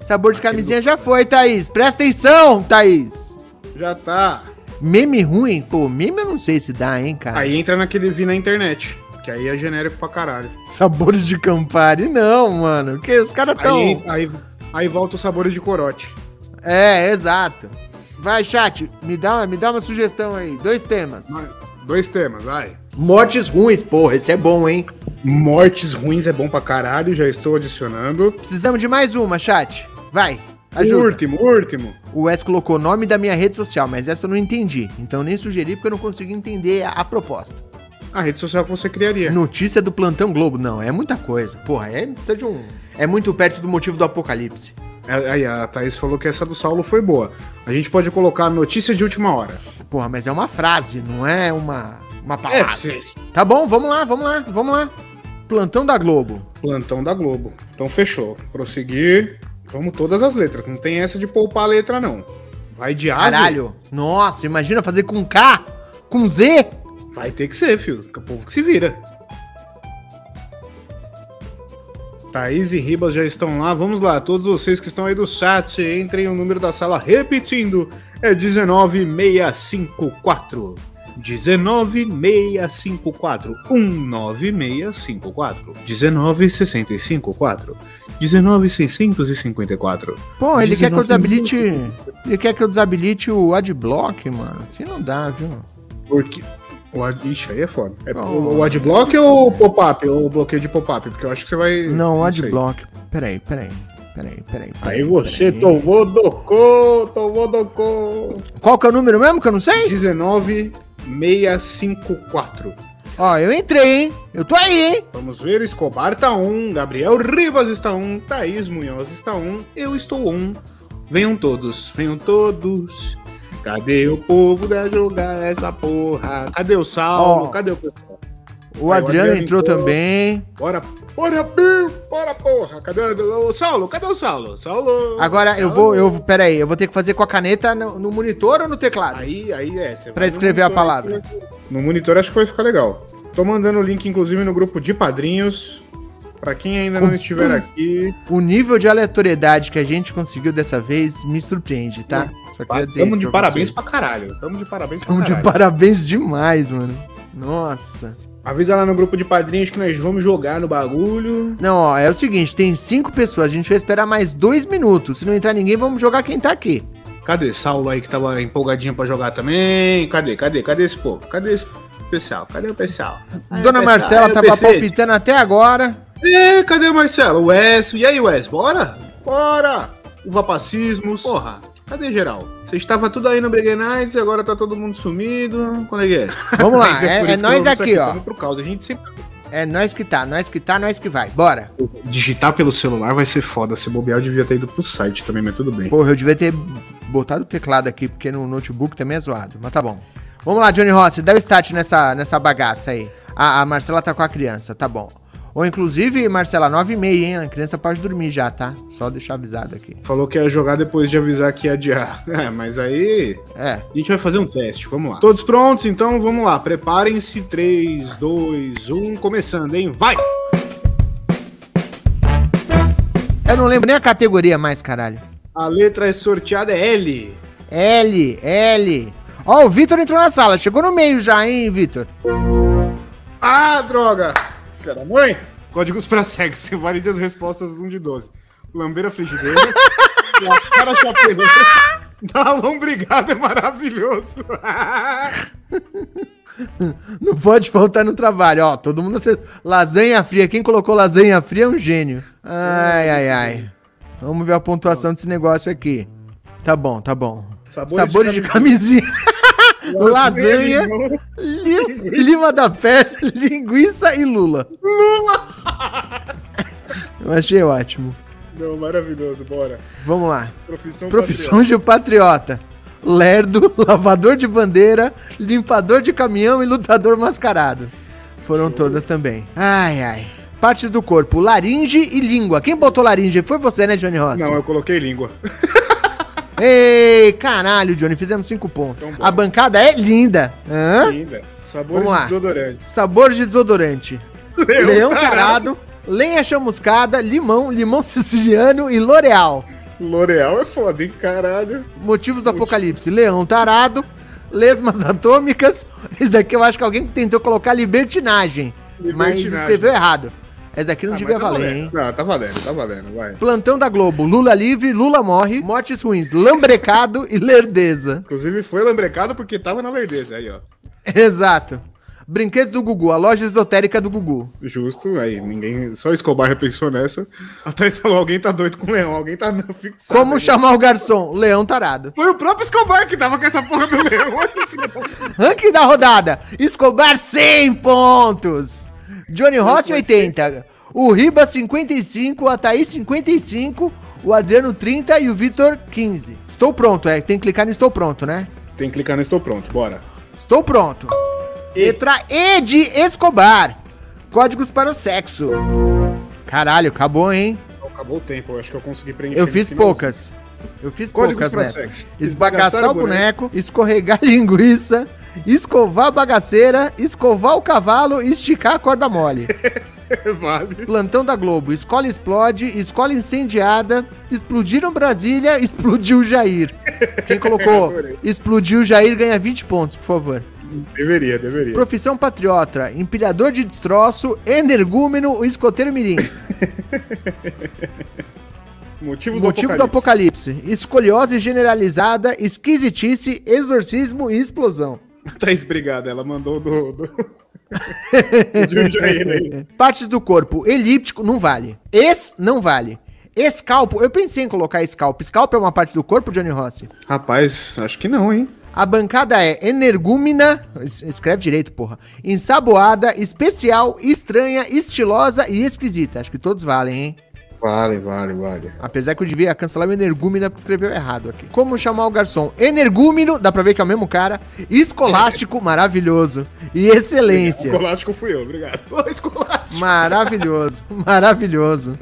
Speaker 1: Sabor de camisinha já foi, Thaís. Presta atenção, Thaís.
Speaker 2: Já tá.
Speaker 1: Meme ruim? Pô, meme eu não sei se dá, hein, cara.
Speaker 2: Aí entra naquele vi na internet. Que aí é genérico pra caralho.
Speaker 1: Sabores de Campari, não, mano. Que os caras tão.
Speaker 2: Aí, aí, aí volta os sabores de corote.
Speaker 1: É, exato. Vai, chat, me dá, me dá uma sugestão aí. Dois temas.
Speaker 2: Mas- Dois temas, vai.
Speaker 1: Mortes ruins, porra, esse é bom, hein?
Speaker 2: Mortes ruins é bom pra caralho, já estou adicionando.
Speaker 1: Precisamos de mais uma, chat. Vai,
Speaker 2: O
Speaker 1: ajuda.
Speaker 2: último, o último.
Speaker 1: O Wes colocou o nome da minha rede social, mas essa eu não entendi. Então eu nem sugeri porque eu não consegui entender a, a proposta.
Speaker 2: A rede social que você criaria.
Speaker 1: Notícia do Plantão Globo. Não, é muita coisa. Porra, é, precisa de um... É muito perto do motivo do apocalipse.
Speaker 2: Aí a Thaís falou que essa do Saulo foi boa. A gente pode colocar notícia de última hora.
Speaker 1: Porra, mas é uma frase, não é uma, uma
Speaker 2: É,
Speaker 1: palavra.
Speaker 2: sim.
Speaker 1: Tá bom, vamos lá, vamos lá, vamos lá. Plantão da Globo.
Speaker 2: Plantão da Globo. Então fechou. Prosseguir. Vamos todas as letras. Não tem essa de poupar a letra, não. Vai de A a Z.
Speaker 1: Caralho. Nossa, imagina fazer com K, com Z.
Speaker 2: Vai ter que ser, filho. O povo que se vira. Thaís e Ribas já estão lá. Vamos lá, todos vocês que estão aí do chat, entrem o número da sala repetindo. É 19654. 19654. 19654. 19654. 19654.
Speaker 1: Pô, ele quer que eu
Speaker 2: 19
Speaker 1: desabilite. Ele quer que eu desabilite o adblock, mano. Assim não dá, viu?
Speaker 2: Porque. O ad... Ixi, aí é foda. É
Speaker 1: Oh.
Speaker 2: o, adblock ou o pop-up? Ou o bloqueio de pop-up? Porque eu acho que você vai.
Speaker 1: Não, o adblock. Peraí, peraí. Peraí, peraí. peraí,
Speaker 2: Aí você
Speaker 1: peraí.
Speaker 2: tomou docô, tomou docô.
Speaker 1: Qual que é o número mesmo que eu não sei?
Speaker 2: 19654.
Speaker 1: Ó, eu entrei, hein? Eu tô aí, hein?
Speaker 2: Vamos ver, Escobar tá um, Gabriel Rivas está um, Thaís Munhoz está um, eu estou um. Venham todos, venham todos. Cadê o povo da jogar essa porra? Cadê o Saulo?
Speaker 1: Ó.
Speaker 2: Cadê o pessoal?
Speaker 1: O
Speaker 2: Aí, o
Speaker 1: Adriano
Speaker 2: Adriano
Speaker 1: entrou
Speaker 2: entrou.
Speaker 1: também.
Speaker 2: Bora, bora, bora porra. Cadê o Saulo? Cadê o Saulo? Saulo.
Speaker 1: Agora eu
Speaker 2: Saulo.
Speaker 1: vou, eu, peraí, eu vou ter que fazer com a caneta no, no monitor ou no teclado?
Speaker 2: Aí, aí é. no
Speaker 1: escrever a palavra.
Speaker 2: No monitor acho que vai ficar legal. Tô mandando o link, inclusive, no grupo de padrinhos. Pra quem ainda não
Speaker 1: Com-
Speaker 2: estiver aqui.
Speaker 1: O nível de aleatoriedade que a gente conseguiu dessa vez me surpreende, tá? Só queria dizer
Speaker 2: Tamo de
Speaker 1: pra
Speaker 2: parabéns
Speaker 1: vocês.
Speaker 2: pra caralho. Tamo de parabéns pra
Speaker 1: Tamo de
Speaker 2: caralho.
Speaker 1: parabéns demais, mano. Nossa.
Speaker 2: Avisa lá no grupo de padrinhos que nós vamos jogar no bagulho.
Speaker 1: Não, ó, é o seguinte, tem cinco pessoas, a gente vai esperar mais dois minutos. Se não entrar ninguém, vamos jogar quem tá aqui.
Speaker 2: Cadê Saulo aí que tava empolgadinho pra jogar também? Cadê? Cadê? Cadê esse povo? Cadê esse pessoal? Cadê o pessoal? Aí,
Speaker 1: Dona
Speaker 2: pessoal,
Speaker 1: Marcela
Speaker 2: aí, o
Speaker 1: tava palpitando até agora.
Speaker 2: É, cadê o Marcelo? O Wes. E aí, Wes? Bora? Bora! Uva Pacismos. Porra, cadê geral? Você estava tudo aí no Breguet Nights e agora tá todo mundo sumido. Quando é que é?
Speaker 1: Vamos lá, é, é
Speaker 2: que
Speaker 1: nós aqui, ó.
Speaker 2: Por causa, a gente sempre...
Speaker 1: É nós que tá, nós que tá, nós que vai. Bora.
Speaker 2: Digitar pelo celular vai ser foda. Se bobear, eu devia ter ido pro site também, mas tudo bem.
Speaker 1: Porra, eu devia ter botado o teclado aqui, porque no notebook também é zoado. Mas tá bom. Vamos lá, Johnny Rossi, dá o start nessa, nessa bagaça aí. A, a Marcela tá com a criança, tá bom. Ou inclusive, Marcela, 9 e meia, hein? A criança pode dormir já, tá? Só deixar avisado aqui.
Speaker 2: Falou que ia jogar depois de avisar que ia adiar. É, mas aí.
Speaker 1: É.
Speaker 2: A gente vai fazer um teste, vamos lá. Todos prontos? Então vamos lá. Preparem-se. 3, 2, 1, começando, hein? Vai!
Speaker 1: Eu não lembro nem a categoria mais, caralho.
Speaker 2: A letra é sorteada é L.
Speaker 1: L, L. Ó, o Vitor entrou na sala. Chegou no meio já, hein, Vitor?
Speaker 2: Ah, droga! Filha da mãe! Códigos pra sexo. Valide as respostas 1 de 12. Lambeira frigideira. lascar a chapeleira. Dar lombrigada é maravilhoso.
Speaker 1: Não pode faltar no trabalho. Ó, todo mundo acertou. Lasanha fria. Quem colocou lasanha fria é um gênio. Ai, ai, ai. Vamos ver a pontuação desse negócio aqui. Tá bom, tá bom.
Speaker 2: Sabores,
Speaker 1: Sabores de camisinha. Lasanha, li- lima da peça, linguiça e lula.
Speaker 2: Lula!
Speaker 1: Eu achei ótimo.
Speaker 2: Não, maravilhoso, bora.
Speaker 1: Vamos lá.
Speaker 2: Profissão,
Speaker 1: Profissão de patriota. Lerdo, lavador de bandeira, limpador de caminhão e lutador mascarado. Foram todas também. Ai, ai. Partes do corpo, laringe e língua. Quem botou laringe? Foi você, né, Johnny Rossi?
Speaker 2: Não, eu coloquei língua.
Speaker 1: Ei, caralho, Johnny, fizemos cinco pontos.
Speaker 2: Então.
Speaker 1: A bancada é linda. Hã?
Speaker 2: Linda.
Speaker 1: Lá.
Speaker 2: de desodorante.
Speaker 1: Sabor de desodorante. Leão tarado, lenha chamuscada, limão, limão siciliano e L'Oreal.
Speaker 2: L'Oreal é foda, hein? Caralho.
Speaker 1: Motivos do apocalipse: leão tarado, lesmas atômicas. Isso daqui eu acho que alguém tentou colocar libertinagem, mas
Speaker 2: Libertinagem.
Speaker 1: escreveu errado. Essa daqui não
Speaker 2: Ah,
Speaker 1: devia
Speaker 2: tá
Speaker 1: valer,
Speaker 2: valendo.
Speaker 1: hein?
Speaker 2: Não, tá valendo, tá valendo, vai.
Speaker 1: Plantão da Globo: Lula livre, Lula morre, mortes ruins, lambrecado e lerdeza.
Speaker 2: Inclusive foi lambrecado porque tava na lerdeza aí, ó.
Speaker 1: Exato. Brinquedos do Gugu, a loja esotérica do Gugu.
Speaker 2: Justo, aí ninguém. Só Escobar repensou nessa. A Thaís falou: alguém tá doido com o leão, alguém tá fixado.
Speaker 1: Como
Speaker 2: aí.
Speaker 1: chamar o garçom? Leão tarado.
Speaker 2: Foi o próprio Escobar que tava com essa porra do leão.
Speaker 1: Ranking da rodada: Escobar 100 pontos. Johnny Rossi 80. O Riba 55, a Thaís 55, o Adriano 30 e o Vitor 15. Estou pronto, é. Tem que clicar no Estou pronto, né?
Speaker 2: Tem que clicar no Estou Pronto, bora.
Speaker 1: Estou pronto. Letra E de Escobar. Códigos para o sexo. Caralho, acabou, hein?
Speaker 2: Acabou o tempo, eu acho que eu consegui preencher.
Speaker 1: Eu fiz poucas. Eu fiz
Speaker 2: Códigos
Speaker 1: poucas nessas.
Speaker 2: sexo.
Speaker 1: Esbagaçar
Speaker 2: Esbagaçar
Speaker 1: o
Speaker 2: o
Speaker 1: boneco, escorregar linguiça, escovar a bagaceira, escovar o cavalo e esticar a corda mole.
Speaker 2: vale.
Speaker 1: Plantão da Globo, escola explode, escola incendiada, explodiram Brasília, explodiu Jair. Quem colocou explodiu Jair ganha 20 pontos, por favor.
Speaker 2: Deveria, deveria.
Speaker 1: Profissão patriota, empilhador de destroço, energúmeno, escoteiro mirim.
Speaker 2: Motivo,
Speaker 1: Motivo do apocalipse. Escoliose generalizada, esquisitice, exorcismo e explosão.
Speaker 2: Thaís, obrigado. Ela mandou do. do... aí.
Speaker 1: Partes do corpo. Elíptico, não vale. Es, não vale. Escalpo, eu pensei em colocar escalpo. Escalpo é uma parte do corpo, Johnny Rossi?
Speaker 2: Rapaz, acho que não, hein?
Speaker 1: A bancada é energúmena, es- escreve direito, porra. Ensaboada, especial, estranha, estilosa e esquisita. Acho que todos valem, hein?
Speaker 2: Vale, vale, vale.
Speaker 1: Apesar que eu devia cancelar o energúmena porque escreveu errado aqui. Como chamar o garçom? Energúmeno, dá pra ver que é o mesmo cara. Escolástico, maravilhoso. E excelência.
Speaker 2: Escolástico fui eu, obrigado. Escolástico.
Speaker 1: Maravilhoso, maravilhoso.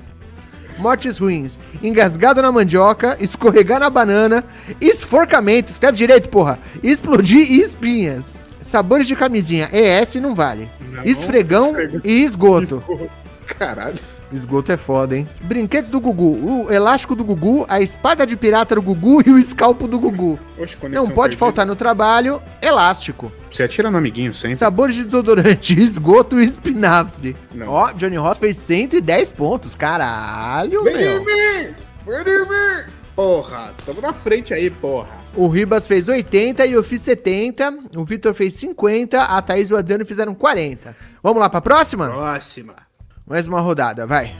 Speaker 1: Mortes ruins. Engasgado na mandioca, escorregar na banana, esforcamento, escreve direito, porra. Explodir e espinhas. Sabores de camisinha, ES não vale.
Speaker 2: Não,
Speaker 1: Esfregão
Speaker 2: esfregão.
Speaker 1: e esgoto.
Speaker 2: Caralho.
Speaker 1: Esgoto é foda, hein? Brinquedos do Gugu. O elástico do Gugu, a espada de pirata do Gugu e o escalpo do Gugu.
Speaker 2: Oxe,
Speaker 1: Não pode
Speaker 2: perdida.
Speaker 1: faltar no trabalho, elástico.
Speaker 2: Você atira no amiguinho sempre.
Speaker 1: Sabores de desodorante, esgoto e espinafre.
Speaker 2: Não.
Speaker 1: Ó, Johnny Ross fez 110 pontos. Caralho,
Speaker 2: Vem em
Speaker 1: meu.
Speaker 2: mim! Vem em mim! Porra, tamo na frente aí, porra.
Speaker 1: O Ribas fez 80 e eu fiz 70. O Vitor fez 50. A Thaís e o Adriano fizeram 40. Vamos lá pra próxima?
Speaker 2: Próxima.
Speaker 1: Mais uma rodada, vai.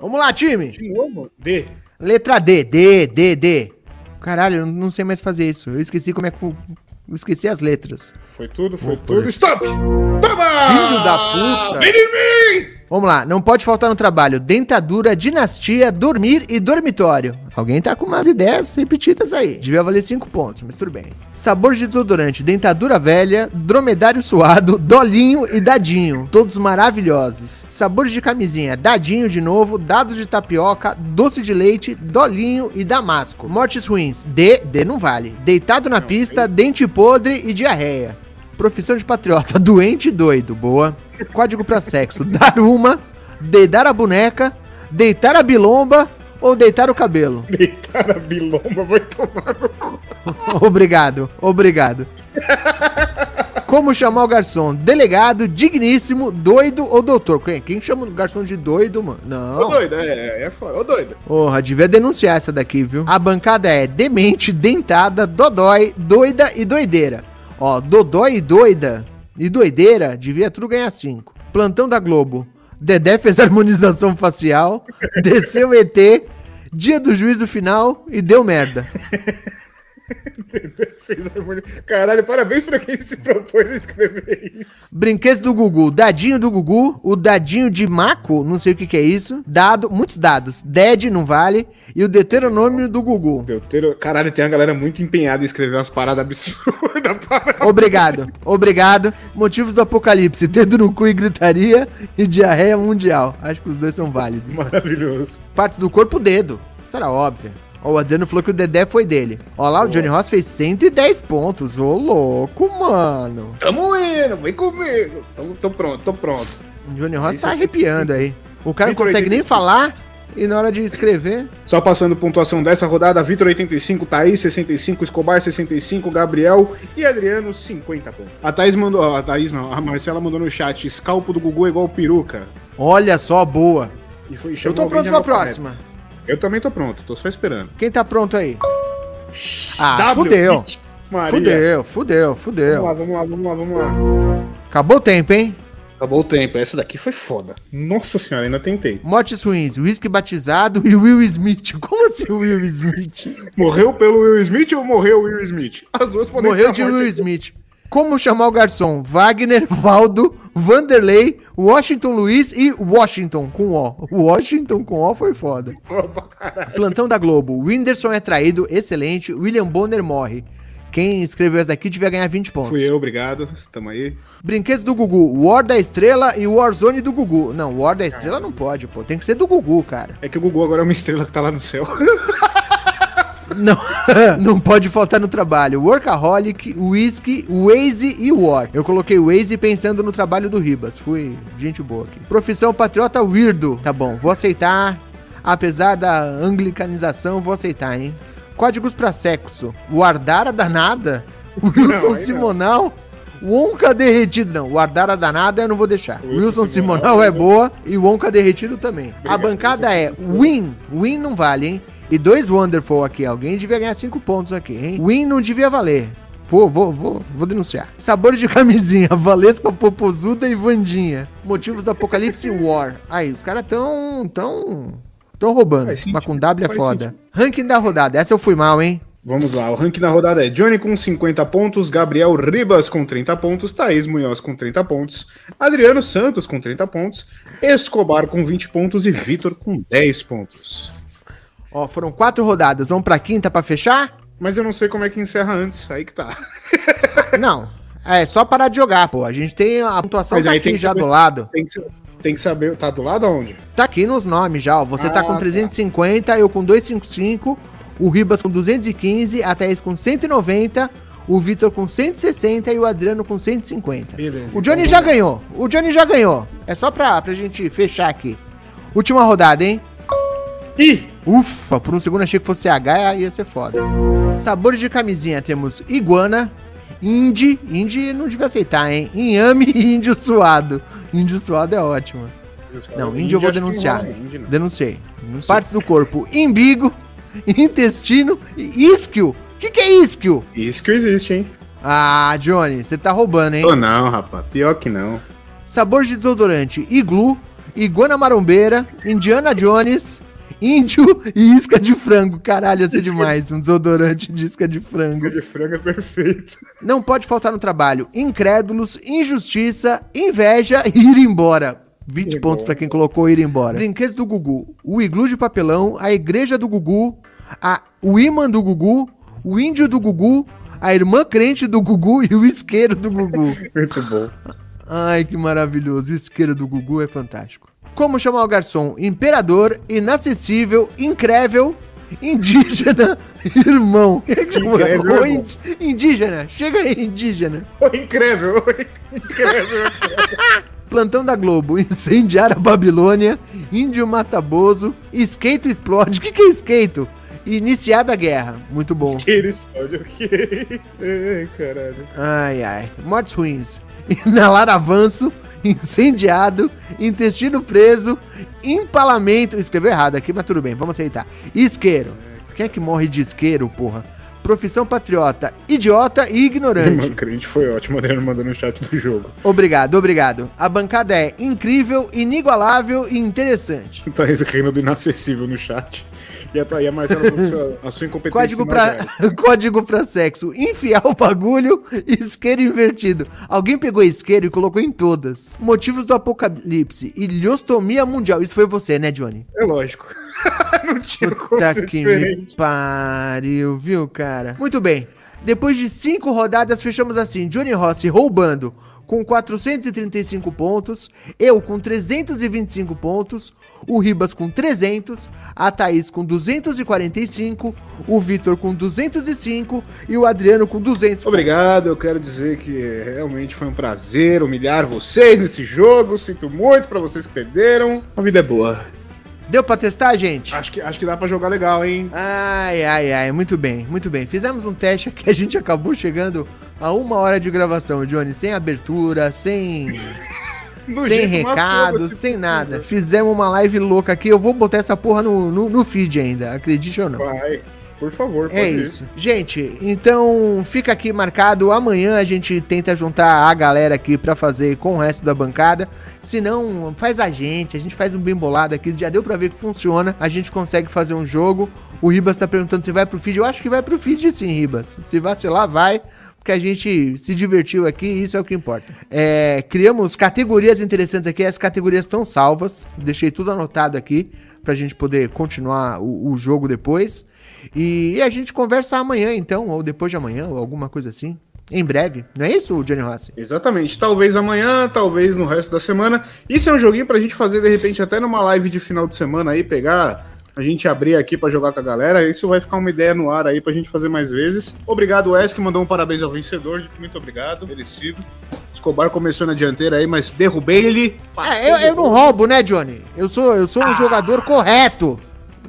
Speaker 1: Vamos lá, time.
Speaker 2: De novo? D.
Speaker 1: Letra D, D, D, D. Caralho, eu não sei mais fazer isso. Eu esqueci como é que. Eu esqueci as letras.
Speaker 2: Foi tudo, foi
Speaker 1: Vou
Speaker 2: tudo. Stop! Toma!
Speaker 1: Filho da puta.
Speaker 2: Vem em mim!
Speaker 1: Vamos lá, não pode faltar no trabalho. Dentadura, dinastia, dormir e dormitório. Alguém tá com umas ideias repetidas aí. Devia valer 5 pontos, mas tudo bem. Sabor de desodorante, dentadura velha, dromedário suado, dolinho e dadinho. Todos maravilhosos. Sabores de camisinha, dadinho de novo, dados de tapioca, doce de leite, dolinho e damasco. Mortes ruins, D, D não vale. Deitado na pista, dente podre e diarreia. Profissão de patriota, doente e doido, boa. Código pra sexo, dar uma, dedar a boneca, deitar a bilomba ou deitar o cabelo.
Speaker 2: Deitar a bilomba vai tomar no cu.
Speaker 1: obrigado, obrigado. Como chamar o garçom? Delegado, digníssimo, doido ou doutor? Quem, quem chama o garçom de doido, mano? Não.
Speaker 2: Ô doido, é, é, é foda. Ô doido.
Speaker 1: Porra, devia denunciar essa daqui, viu? A bancada é demente, dentada, dodói, doida e doideira. Ó, dodói e doida e doideira, devia tudo ganhar 5. Plantão da Globo. Dedé fez harmonização facial, desceu ET, dia do juízo final e deu merda.
Speaker 2: Fez harmonia. Caralho, parabéns pra quem se propôs a escrever isso.
Speaker 1: Brinquedos do Gugu. Dadinho do Gugu. O dadinho de Maco, não sei o que, que é isso. Dado, muitos dados. Dead não vale. E o deuteronômio do Gugu.
Speaker 2: Deutero... Caralho, tem uma galera muito empenhada em escrever umas paradas absurdas. Parada.
Speaker 1: Obrigado, obrigado. Motivos do apocalipse. Dedo no cu e gritaria. E diarreia mundial. Acho que os dois são válidos.
Speaker 2: Maravilhoso.
Speaker 1: Partes do corpo, dedo. Isso era óbvio. Ó, o Adriano falou que o Dedé foi dele. Ó lá, o Johnny Ross fez 110 pontos. Ô, louco, mano.
Speaker 2: Tamo indo, vem comigo. Tô, tô pronto, tô pronto.
Speaker 1: O Johnny Ross tá arrepiando aí. O cara não consegue nem falar e na hora de escrever.
Speaker 2: Só passando pontuação dessa rodada: Vitor 85, Thaís 65, Escobar 65, Gabriel e Adriano 50 pontos. A Thaís mandou, a Thaís não, a Marcela mandou no chat: escalpo do Gugu é igual peruca.
Speaker 1: Olha só, boa.
Speaker 2: E foi,
Speaker 1: Eu tô pronto pra próxima.
Speaker 2: Eu também tô pronto, tô só esperando.
Speaker 1: Quem tá pronto aí? Ah, fudeu.
Speaker 2: Maria.
Speaker 1: Fudeu, fudeu, fudeu.
Speaker 2: Vamos lá, vamos lá, vamos lá, vamos lá.
Speaker 1: Acabou o tempo, hein?
Speaker 2: Acabou o tempo. Essa daqui foi foda. Nossa senhora, ainda tentei.
Speaker 1: Mortes ruins, whisky batizado e Will Smith. Como assim Will Smith?
Speaker 2: Morreu pelo Will Smith ou morreu o Will Smith? As duas podem
Speaker 1: Morreu de Will Smith. Como chamar o garçom? Wagner, Valdo, Vanderlei, Washington Luiz e Washington com O. Washington com O foi foda. Plantão da Globo. Whindersson é traído, excelente. William Bonner morre. Quem escreveu essa daqui devia ganhar 20 pontos.
Speaker 2: Fui eu, obrigado. Tamo aí.
Speaker 1: Brinquedos do Gugu. War da Estrela e Warzone do Gugu. Não, War da Estrela não pode, pô. Tem que ser do Gugu, cara.
Speaker 2: É que o Gugu agora é uma estrela que tá lá no céu.
Speaker 1: Não, não pode faltar no trabalho. Workaholic, Whisky, Waze e War. Eu coloquei Waze pensando no trabalho do Ribas. Fui gente boa aqui. Profissão patriota weirdo. Tá bom, vou aceitar. Apesar da anglicanização, vou aceitar, hein? Códigos pra sexo. Guardara danada. Wilson
Speaker 2: Não,
Speaker 1: Simonal. Wonka derretido. Não, guardara danada eu não vou deixar.
Speaker 2: Wilson
Speaker 1: Wilson,
Speaker 2: Simonal,
Speaker 1: Simonal, é boa e Wonka derretido também. a
Speaker 2: Obrigado,
Speaker 1: bancada é Win. Win não vale, hein? E dois Wonderful aqui. Alguém devia ganhar cinco pontos aqui, hein? Win não devia valer. Vou, vou, vou, vou denunciar. Sabores de camisinha, Valesca, Popozuda e Vandinha. Motivos do Apocalipse War. Aí, os caras tão, tão, tão roubando.
Speaker 2: Faz
Speaker 1: Mas com W é foda.
Speaker 2: sentido.
Speaker 1: Ranking da rodada. Essa eu fui mal, hein?
Speaker 2: Vamos lá, o ranking da rodada é Johnny com 50 pontos, Gabriel Ribas com 30 pontos, Thaís Munhoz com 30 pontos, Adriano Santos com 30 pontos, Escobar com 20 pontos e Vitor com 10 pontos.
Speaker 1: Ó, foram quatro rodadas. Vamos pra quinta pra fechar?
Speaker 2: Mas eu não sei como é que encerra antes, aí que tá.
Speaker 1: Não. É só parar de jogar, pô. A gente tem a pontuação
Speaker 2: Mas
Speaker 1: tá aqui já
Speaker 2: saber-
Speaker 1: do lado.
Speaker 2: Tem que, sa- tem que saber, tá do lado aonde?
Speaker 1: Tá aqui nos nomes já, ó. Você tá
Speaker 2: Ah,
Speaker 1: com
Speaker 2: tá.
Speaker 1: 350, eu com 255, o Ribas com 215, a Thaís com 190, o Vitor com 160 e o Adriano com 150.
Speaker 2: Beleza,
Speaker 1: O Johnny
Speaker 2: então
Speaker 1: já ganhou. O Johnny já ganhou. É só pra, pra gente fechar aqui. Última rodada, hein?
Speaker 2: Ih!
Speaker 1: Ufa, por um segundo achei que fosse H, ia ser foda. Sabores de camisinha temos iguana, Indy, Indy não devia aceitar, hein? Inhame e índio suado. Índio suado é ótimo. Não, índio eu vou denunciar.
Speaker 2: índio não.
Speaker 1: Denunciei. Partes do corpo: imbigo, intestino e isquio. O que, que é isquio?
Speaker 2: Que existe, hein?
Speaker 1: Ah, Johnny, você tá roubando, hein?
Speaker 2: Ou não, rapaz. Pior que não.
Speaker 1: Sabor de desodorante: iglu, iguana marombeira, Indiana Jones, índio e isca de frango. Caralho, ia ser
Speaker 2: Isca de-
Speaker 1: demais. Um desodorante de isca de frango.
Speaker 2: de frango é perfeito.
Speaker 1: Não pode faltar no trabalho: incrédulos, injustiça, inveja e ir embora. 20
Speaker 2: Que
Speaker 1: pontos pra quem colocou ir embora. Brinquedos do Gugu. O iglu de papelão, a igreja do Gugu, a, o imã do Gugu, o índio do Gugu, a irmã crente do Gugu e o isqueiro do Gugu.
Speaker 2: Muito bom.
Speaker 1: Ai, que maravilhoso. O isqueiro do Gugu é fantástico. Como chamar o garçom? Imperador, inacessível, incrével, indígena, irmão.
Speaker 2: Irmão.
Speaker 1: indi- indígena, chega aí, indígena.
Speaker 2: Incrível. Incrível.
Speaker 1: Plantão da Globo, incendiar a Babilônia, índio mataboso, esqueito explode. O que, que é esqueito? Iniciada a guerra. Muito bom.
Speaker 2: Isqueiro explode, ok. Ai, caralho.
Speaker 1: Ai, ai. Mortes ruins. Inalar avanço, incendiado, intestino preso, empalamento. Escreveu errado aqui, mas tudo bem, vamos aceitar. Isqueiro. Quem é que morre de isqueiro, porra? Profissão patriota, idiota e ignorante.
Speaker 2: Mano, crente foi ótimo. Adriano mandou no chat do jogo.
Speaker 1: Obrigado, obrigado. A bancada é incrível, inigualável e interessante.
Speaker 2: Tá rindo do inacessível no chat. E a, e a Marcela sua- a sua incompetência
Speaker 1: Código
Speaker 2: mais
Speaker 1: pra, código pra sexo. Enfiar o bagulho, isqueiro invertido. Alguém pegou isqueiro e colocou em todas. Motivos do apocalipse. Ilhostomia mundial. Isso foi você, né, Johnny?
Speaker 2: É lógico. Não tinha como
Speaker 1: Tá
Speaker 2: ser
Speaker 1: que me
Speaker 2: diferente.
Speaker 1: pariu, viu, cara? Muito bem. Depois de cinco rodadas, fechamos assim. Johnny Rossi roubando com 435 pontos, eu com 325 pontos, o Ribas com 300, a Thaís com 245, o Vitor com 205 e o Adriano com 200.
Speaker 2: Obrigado, eu quero dizer que realmente foi um prazer humilhar vocês nesse jogo. Sinto muito pra vocês que perderam. A vida é boa.
Speaker 1: Deu pra testar, gente?
Speaker 2: Acho que, acho que dá pra jogar legal, hein?
Speaker 1: Ai, ai, ai, muito bem, muito bem. Fizemos um teste que a gente acabou chegando a uma hora de gravação, Johnny, sem abertura, sem,
Speaker 2: Do
Speaker 1: sem
Speaker 2: foda-se
Speaker 1: sem
Speaker 2: possível.
Speaker 1: nada. Fizemos uma live louca aqui, eu vou botar essa porra no, no, no feed ainda, acredite ou não.
Speaker 2: Vai, por favor, pode
Speaker 1: É
Speaker 2: ir.
Speaker 1: isso. Gente, então fica aqui marcado. Amanhã a gente tenta juntar a galera aqui pra fazer com o resto da bancada. Se não, faz a gente. A gente faz um bem bolado aqui. Já deu pra ver que funciona. A gente consegue fazer um jogo. O Ribas tá perguntando se vai pro feed. Eu acho que vai pro feed sim, Ribas. Se vacilar, vai. Porque a gente se divertiu aqui e isso é o que importa. É, criamos categorias interessantes aqui. As categorias estão salvas. Deixei tudo anotado aqui pra gente poder continuar o, o jogo depois. E a gente conversa amanhã, então, ou depois de amanhã, ou alguma coisa assim. Em breve. Não é isso, Johnny Rossi?
Speaker 2: Exatamente. Talvez amanhã, talvez no resto da semana. Isso é um joguinho pra gente fazer, de repente, até numa live de final de semana aí, pegar. A gente abrir aqui pra jogar com a galera. Isso vai ficar uma ideia no ar aí pra gente fazer mais vezes. Obrigado, Wes, que mandou um parabéns ao vencedor. Muito obrigado. Merecido. Escobar começou na dianteira aí, mas derrubei ele.
Speaker 1: É, eu, eu não roubo, né, Johnny? Eu sou, eu sou um jogador correto.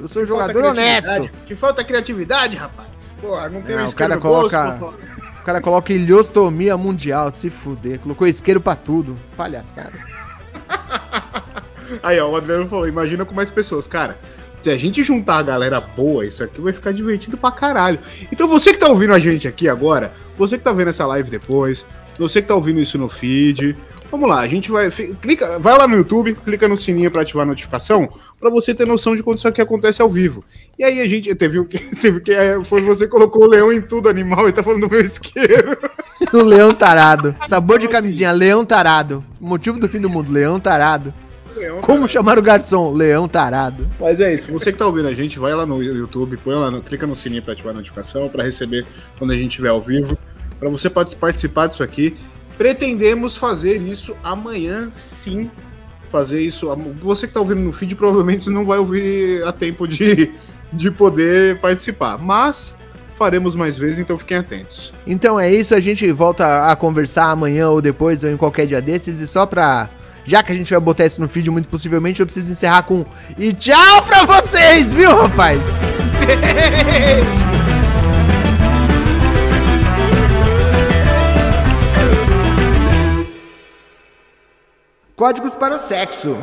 Speaker 1: Eu sou um jogador honesto.
Speaker 2: Que falta criatividade, rapaz. Pô, não tem
Speaker 1: Não,
Speaker 2: um
Speaker 1: o cara
Speaker 2: bolso,
Speaker 1: coloca-
Speaker 2: pô.
Speaker 1: O cara coloca ilhostomia mundial, se fuder. Colocou isqueiro pra tudo. Palhaçada.
Speaker 2: Aí, ó, o Adriano falou: imagina com mais pessoas. Cara, se a gente juntar a galera boa, isso aqui vai ficar divertido pra caralho. Então você que tá ouvindo a gente aqui agora, você que tá vendo essa live depois, você que tá ouvindo isso no feed, vamos lá, a gente vai. Clica, vai lá no YouTube, clica no sininho pra ativar a notificação, pra você ter noção de quando isso aqui acontece ao vivo. E aí a gente teve o que. Teve que. é, Foi você que colocou o leão em tudo, animal, e tá falando do meu isqueiro.
Speaker 1: o leão tarado. Sabor de camisinha, leão tarado. Motivo do fim do mundo, leão tarado.
Speaker 2: Leão,
Speaker 1: Como chamar o garçom? Leão tarado.
Speaker 2: Mas é isso, você que tá ouvindo a gente, vai lá no YouTube, põe lá no, clica no sininho pra ativar a notificação, pra receber quando a gente estiver ao vivo, Pra você pode participar disso aqui. Pretendemos fazer isso amanhã, sim. Fazer isso. Você que tá ouvindo no feed, provavelmente não vai ouvir a tempo de, de poder participar. Mas faremos mais vezes, então fiquem atentos.
Speaker 1: Então é isso, a gente volta a conversar amanhã ou depois ou em qualquer dia desses. E só pra. Já que a gente vai botar isso no vídeo, muito possivelmente, eu preciso encerrar com. E tchau pra vocês, viu, rapaz? Códigos para sexo.